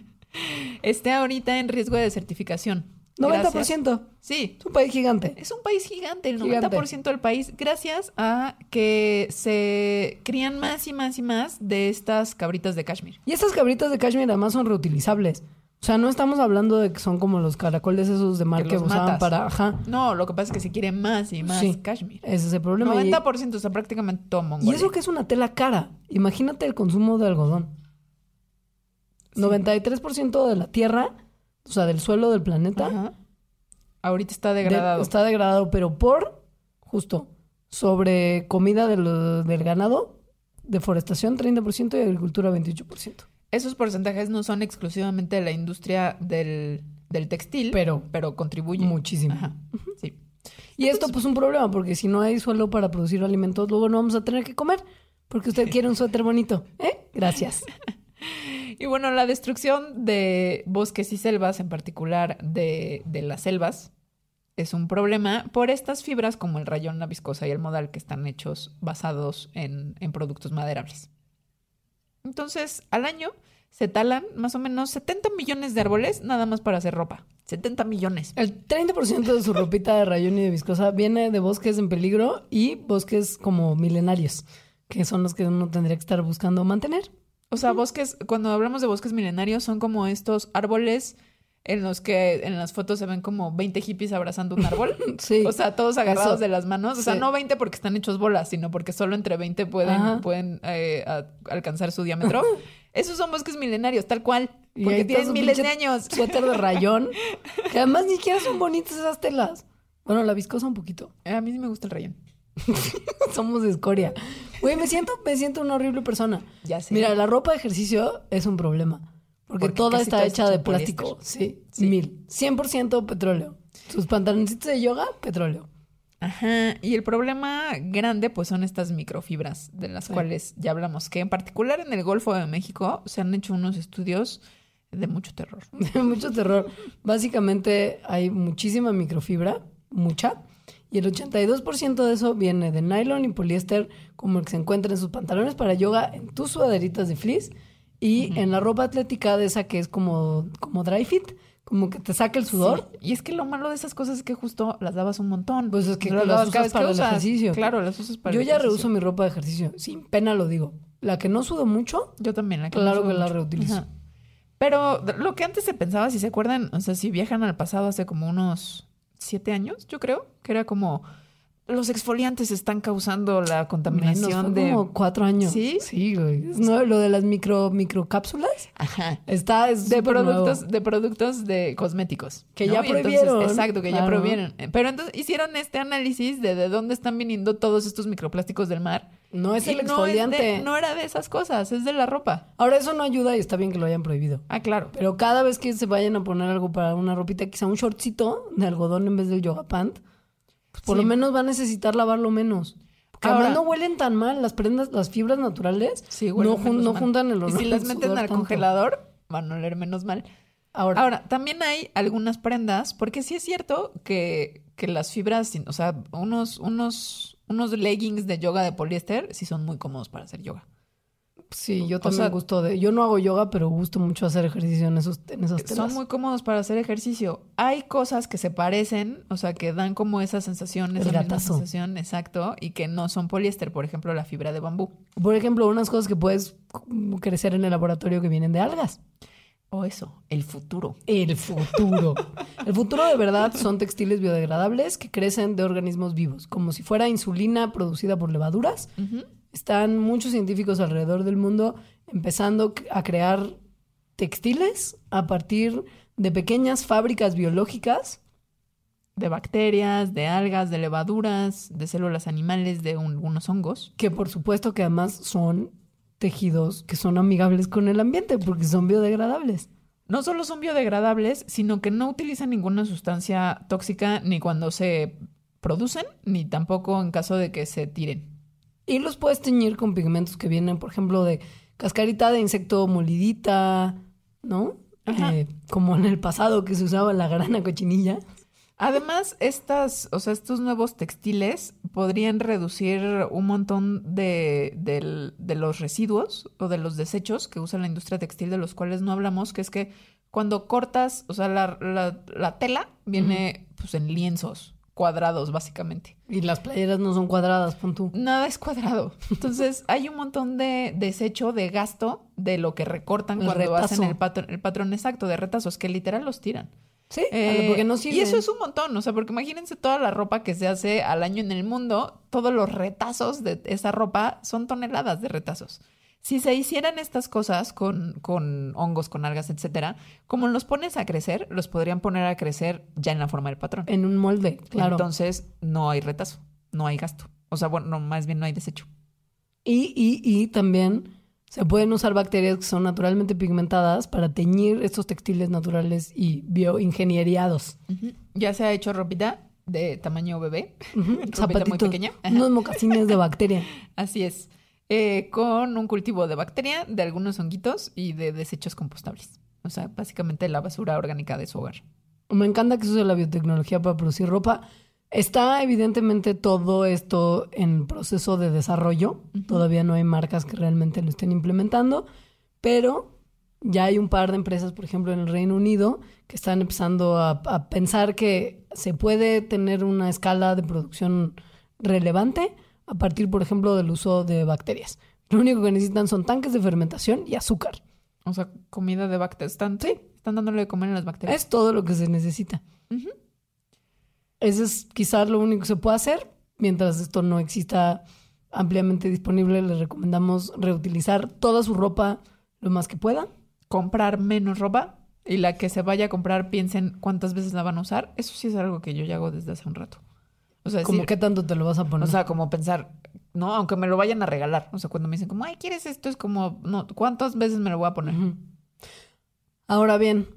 *laughs* esté ahorita en riesgo de desertificación. Gracias- 90%. Sí, Es un país gigante. es un país gigante, el Gigante. 90% del país, gracias a que se crían más y más y más de estas cabritas de cashmere. Y estas cabritas de cashmere además son reutilizables. O sea, no estamos hablando de que son como los caracoles esos de mar Que usaban matas. para... Ajá. No, lo que pasa es que se quiere más y más Sí. cashmere. Ese es el problema. Y- 90%, o sea, prácticamente todo Mongolia. Y eso que es una tela cara. Imagínate el consumo de algodón. 93% de la tierra, o sea, del suelo del planeta, Ajá. Ahorita está de- degradado. está degradado, pero por, justo, sobre comida de lo- del ganado, deforestación 30% y agricultura 28%. Esos porcentajes no son exclusivamente de la industria del, del textil, pero, Pero contribuyen. muchísimo. Ajá, sí. Y esto pues un problema, porque si no hay suelo para producir alimentos, luego no vamos a tener que comer, porque usted *laughs* quiere un suéter bonito. ¿Eh? Gracias. *laughs* Y bueno, la destrucción de bosques y selvas, en particular de, las selvas, es un problema por estas fibras como el rayón, la viscosa y el modal que están hechos basados en, en productos maderables. Entonces, al año se talan más o menos 70 millones de árboles nada más para hacer ropa. 70 millones. El 30% de su ropita de rayón y de viscosa viene de bosques en peligro y bosques como milenarios, que son los que uno tendría que estar buscando mantener. O sea, bosques, cuando hablamos de bosques milenarios, son como estos árboles en los que en las fotos se ven como 20 hippies abrazando un árbol. *laughs* Sí. O sea, todos agarrados Eso. de las manos. O sea, Sí. no 20 porque están hechos bolas, sino porque solo entre 20 pueden, Ajá. pueden eh, a- alcanzar su diámetro. *laughs* Esos son bosques milenarios, tal cual. Porque tienen miles de años. Suéter de rayón, que además ni siquiera son *laughs* bonitas esas telas. Bueno, la viscosa un poquito. A mí sí me gusta el rayón. *laughs* Somos de escoria. Güey, me siento, me siento una horrible persona. Ya sé. Mira, la ropa de ejercicio es un problema. Porque, Porque toda está hecha de plástico. Sí, Sí. mil. 100% petróleo. Sus pantaloncitos de yoga, petróleo. Ajá, y el problema grande pues son estas microfibras de las Sí. cuales ya hablamos, que en particular en el Golfo de México se han hecho unos estudios de mucho terror. *laughs* Mucho terror. Básicamente hay muchísima microfibra, mucha. Y el 82% de eso viene de nylon y poliéster, como el que se encuentra en sus pantalones para yoga, en tus sudaderitas de fleece y en la ropa atlética de esa que es como, como dry fit, como que te saca el sudor. Sí, Y es que lo malo de esas cosas es que justo las lavas un montón. Pues es que las usas cada vez para que el usas. ejercicio. Claro, las usas para Yo el ya ejercicio. reuso mi ropa de ejercicio, sin pena lo digo. La que no sudo mucho, Yo también, la que Claro no que la reutilizo. Ajá. Pero lo que antes se pensaba, si se acuerdan, o sea, si viajan al pasado hace como unos siete años, yo creo, que era como los exfoliantes están causando la menos, contaminación fue de. como cuatro años. ¿Sí? Sí, güey. Nuevo, lo de las micro, microcápsulas Ajá. está es de productos nuevo. de productos de cosméticos Que ¿no? ya entonces- prohibieron, exacto que ya prohibieron pero entonces hicieron este análisis de de dónde están viniendo todos estos microplásticos del mar No es Y el no es de- exfoliante. no era de esas cosas es de la ropa Ahora eso no ayuda y está bien que lo hayan prohibido. ah claro Pero cada vez que se vayan a poner algo para una ropita, quizá un shortcito de algodón en vez del yoga pant, pues por Sí. lo menos va a necesitar lavarlo menos. Porque Ahora- no huelen tan mal. Las prendas, las fibras naturales sí no, jun- no juntan el y olor. si las meten al tanto. congelador van a oler menos mal Ahora, Ahora, también hay algunas prendas, porque sí es cierto que, que las fibras, o sea, unos, unos, unos leggings de yoga de poliéster sí son muy cómodos para hacer yoga. Sí, yo también sea- gusto de... Yo no hago yoga, pero gusto mucho hacer ejercicio en, esos, en esas telas. Son muy cómodos para hacer ejercicio. Hay cosas que se parecen, o sea, que dan como esa sensación, esa misma sensación, exacto, y que no son poliéster, por ejemplo, la fibra de bambú. Por ejemplo, unas cosas que puedes crecer en el laboratorio que vienen de algas. O eso, el futuro. El futuro. El futuro de verdad son textiles biodegradables que crecen de organismos vivos, como si fuera insulina producida por levaduras. Ujú. Están muchos científicos alrededor del mundo empezando a crear textiles a partir de pequeñas fábricas biológicas. De bacterias, de algas, de levaduras, de células animales, de un- unos hongos. que por supuesto que además son tejidos que son amigables con el ambiente porque son biodegradables. no solo son biodegradables, sino que no utilizan ninguna sustancia tóxica ni cuando se producen, ni tampoco en caso de que se tiren. Y los puedes teñir con pigmentos que vienen, por ejemplo, de cascarita de insecto molidita, ¿no? Eh, como en el pasado que se usaba la grana cochinilla. Además, estas, o sea, estos nuevos textiles podrían reducir un montón de, los residuos o de los desechos que usa la industria textil, de los cuales no hablamos, que es que cuando cortas, o sea, la, la- la tela viene pues en lienzos cuadrados, básicamente. Y las playeras no son cuadradas, pon tú. Nada es cuadrado. Entonces, *laughs* hay un montón de desecho, de gasto de lo que recortan El cuando retazo. hacen el patrón, el patrón exacto de retazos, que literal los tiran. Sí, Eh, porque no sirve. y eso es un montón, o sea, porque imagínense toda la ropa que se hace al año en el mundo, todos los retazos de esa ropa son toneladas de retazos. Si se hicieran estas cosas con, con hongos, con algas, etcétera, como los pones a crecer, los podrían poner a crecer ya en la forma del patrón. En un molde, claro. Entonces, no hay retazo, no hay gasto. O sea, bueno, no, más bien no hay desecho. Y, y, y también se pueden usar bacterias que son naturalmente pigmentadas para teñir estos textiles naturales y bioingenieriados. Ya se ha hecho ropita de tamaño bebé, *laughs* ropita muy pequeña. Unos mocasines de bacteria. *laughs* Así es. Eh, con un cultivo de bacteria, de algunos honguitos y de desechos compostables. O sea, básicamente la basura orgánica de su hogar. Me encanta que se use la biotecnología para producir ropa. Está evidentemente todo esto en proceso de desarrollo. Todavía no hay marcas que realmente lo estén implementando, pero ya hay un par de empresas, por ejemplo, en el Reino Unido, que están empezando a, a pensar que se puede tener una escala de producción relevante a partir, por ejemplo, del uso de bacterias. Lo único que necesitan son tanques de fermentación y azúcar. O sea, comida de bacterias. Están, sí. están dándole de comer a las bacterias. Es todo lo que se necesita. Ese es quizás lo único que se puede hacer. Mientras esto no exista ampliamente disponible, les recomendamos reutilizar toda su ropa lo más que puedan. Comprar menos ropa y la que se vaya a comprar piensen cuántas veces la van a usar. Eso sí es algo que yo ya hago desde hace un rato. O sea, como qué tanto te lo vas a poner. O sea, como pensar, no, aunque me lo vayan a regalar. O sea, cuando me dicen como, ay, ¿quieres esto? Es como, no, ¿cuántas veces me lo voy a poner? Ahora bien,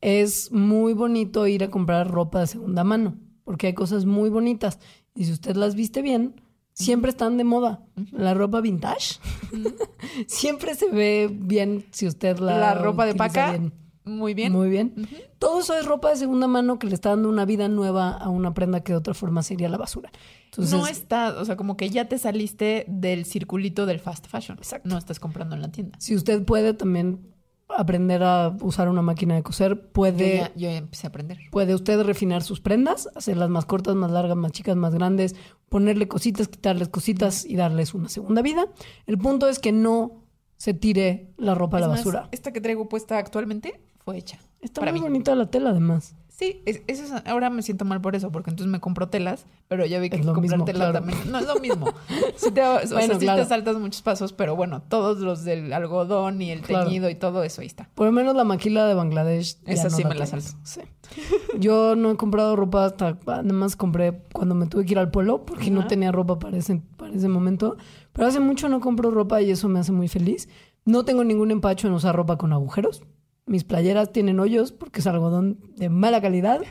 es muy bonito ir a comprar ropa de segunda mano, porque hay cosas muy bonitas. Y si usted las viste bien, siempre están de moda. La ropa vintage *laughs* siempre se ve bien si usted la. La ropa de paca. Muy bien. Muy bien. Todo eso es ropa de segunda mano que le está dando una vida nueva a una prenda que de otra forma sería la basura. no está, o sea, como que ya te saliste del circulito del fast fashion. Exacto. No estás comprando en la tienda. Si usted puede también aprender a usar una máquina de coser, puede... Yo ya, empecé a aprender. Puede usted refinar sus prendas, hacerlas más cortas, más largas, más chicas, más grandes, ponerle cositas, quitarles cositas y darles una segunda vida. El punto es que no se tire la ropa a la basura. Esta que traigo puesta actualmente fue hecha. Está muy bonita la tela, además. Sí, eso ahora me siento mal por eso, porque entonces me compro telas, pero ya vi que comprar tela también no es lo mismo. *laughs* sí te, o sea, te saltas muchos pasos, pero bueno, todos los del algodón y el teñido y todo eso ahí está. Por lo menos la maquila de Bangladesh. Esa sí me la salto. Sí. *laughs* Yo no he comprado ropa hasta, además compré cuando me tuve que ir al pueblo, porque no tenía ropa para ese, para ese momento. Pero hace mucho no compro ropa y eso me hace muy feliz. No tengo ningún empacho en usar ropa con agujeros. Mis playeras tienen hoyos porque es algodón de mala calidad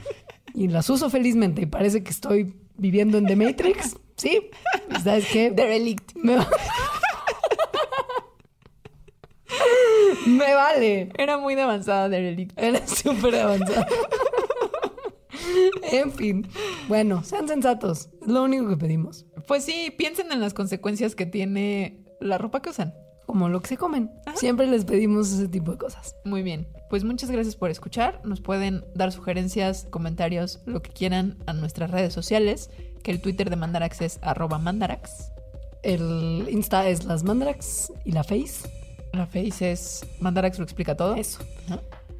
y las uso felizmente y parece que estoy viviendo en The Matrix. Sí, ¿sabes qué? Derelict. Me, Me vale. Era muy de avanzada Derelict. Era súper avanzada. en fin, bueno, sean sensatos. Es lo único que pedimos. Pues sí, piensen en las consecuencias que tiene la ropa que usan como lo que se comen. Siempre les pedimos ese tipo de cosas. Muy bien. Pues muchas gracias por escuchar. Nos pueden dar sugerencias, comentarios, lo que quieran a nuestras redes sociales, que el Twitter de Mandarax es arroba mandarax. El Insta es las mandarax y la Face. La Face es Mandarax lo explica todo. Eso.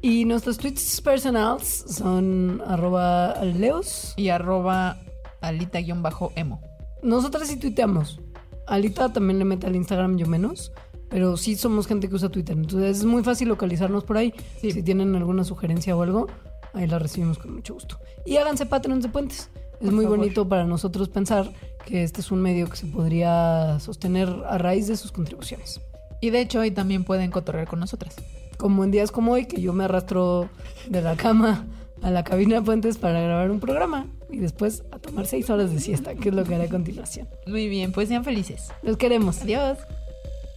Y nuestros tweets personales son arroba leos. Y arroba alita-emo. Nosotras sí tuiteamos. Alita también le mete al Instagram, yo menos. Pero sí somos gente que usa Twitter. Entonces es muy fácil localizarnos por ahí. Si tienen alguna sugerencia o algo, ahí la recibimos con mucho gusto. Y háganse Patreons de Puentes. Es muy bonito para nosotros pensar que este es un medio que se podría sostener a raíz de sus contribuciones. Y de hecho, ahí también pueden cotorrear con nosotras. Como en días como hoy, que yo me arrastro de la cama a la cabina de Puentes para grabar un programa y después a tomar seis horas de siesta, que es lo que haré a continuación. Muy bien, pues sean felices. Los queremos. Adiós.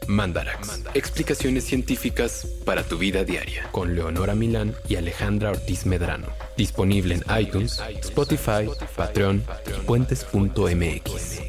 Mandarax. Explicaciones científicas para tu vida diaria. Con Leonora Milán y Alejandra Ortiz Medrano. Disponible en iTunes, Spotify, Patreon y puentes.mx.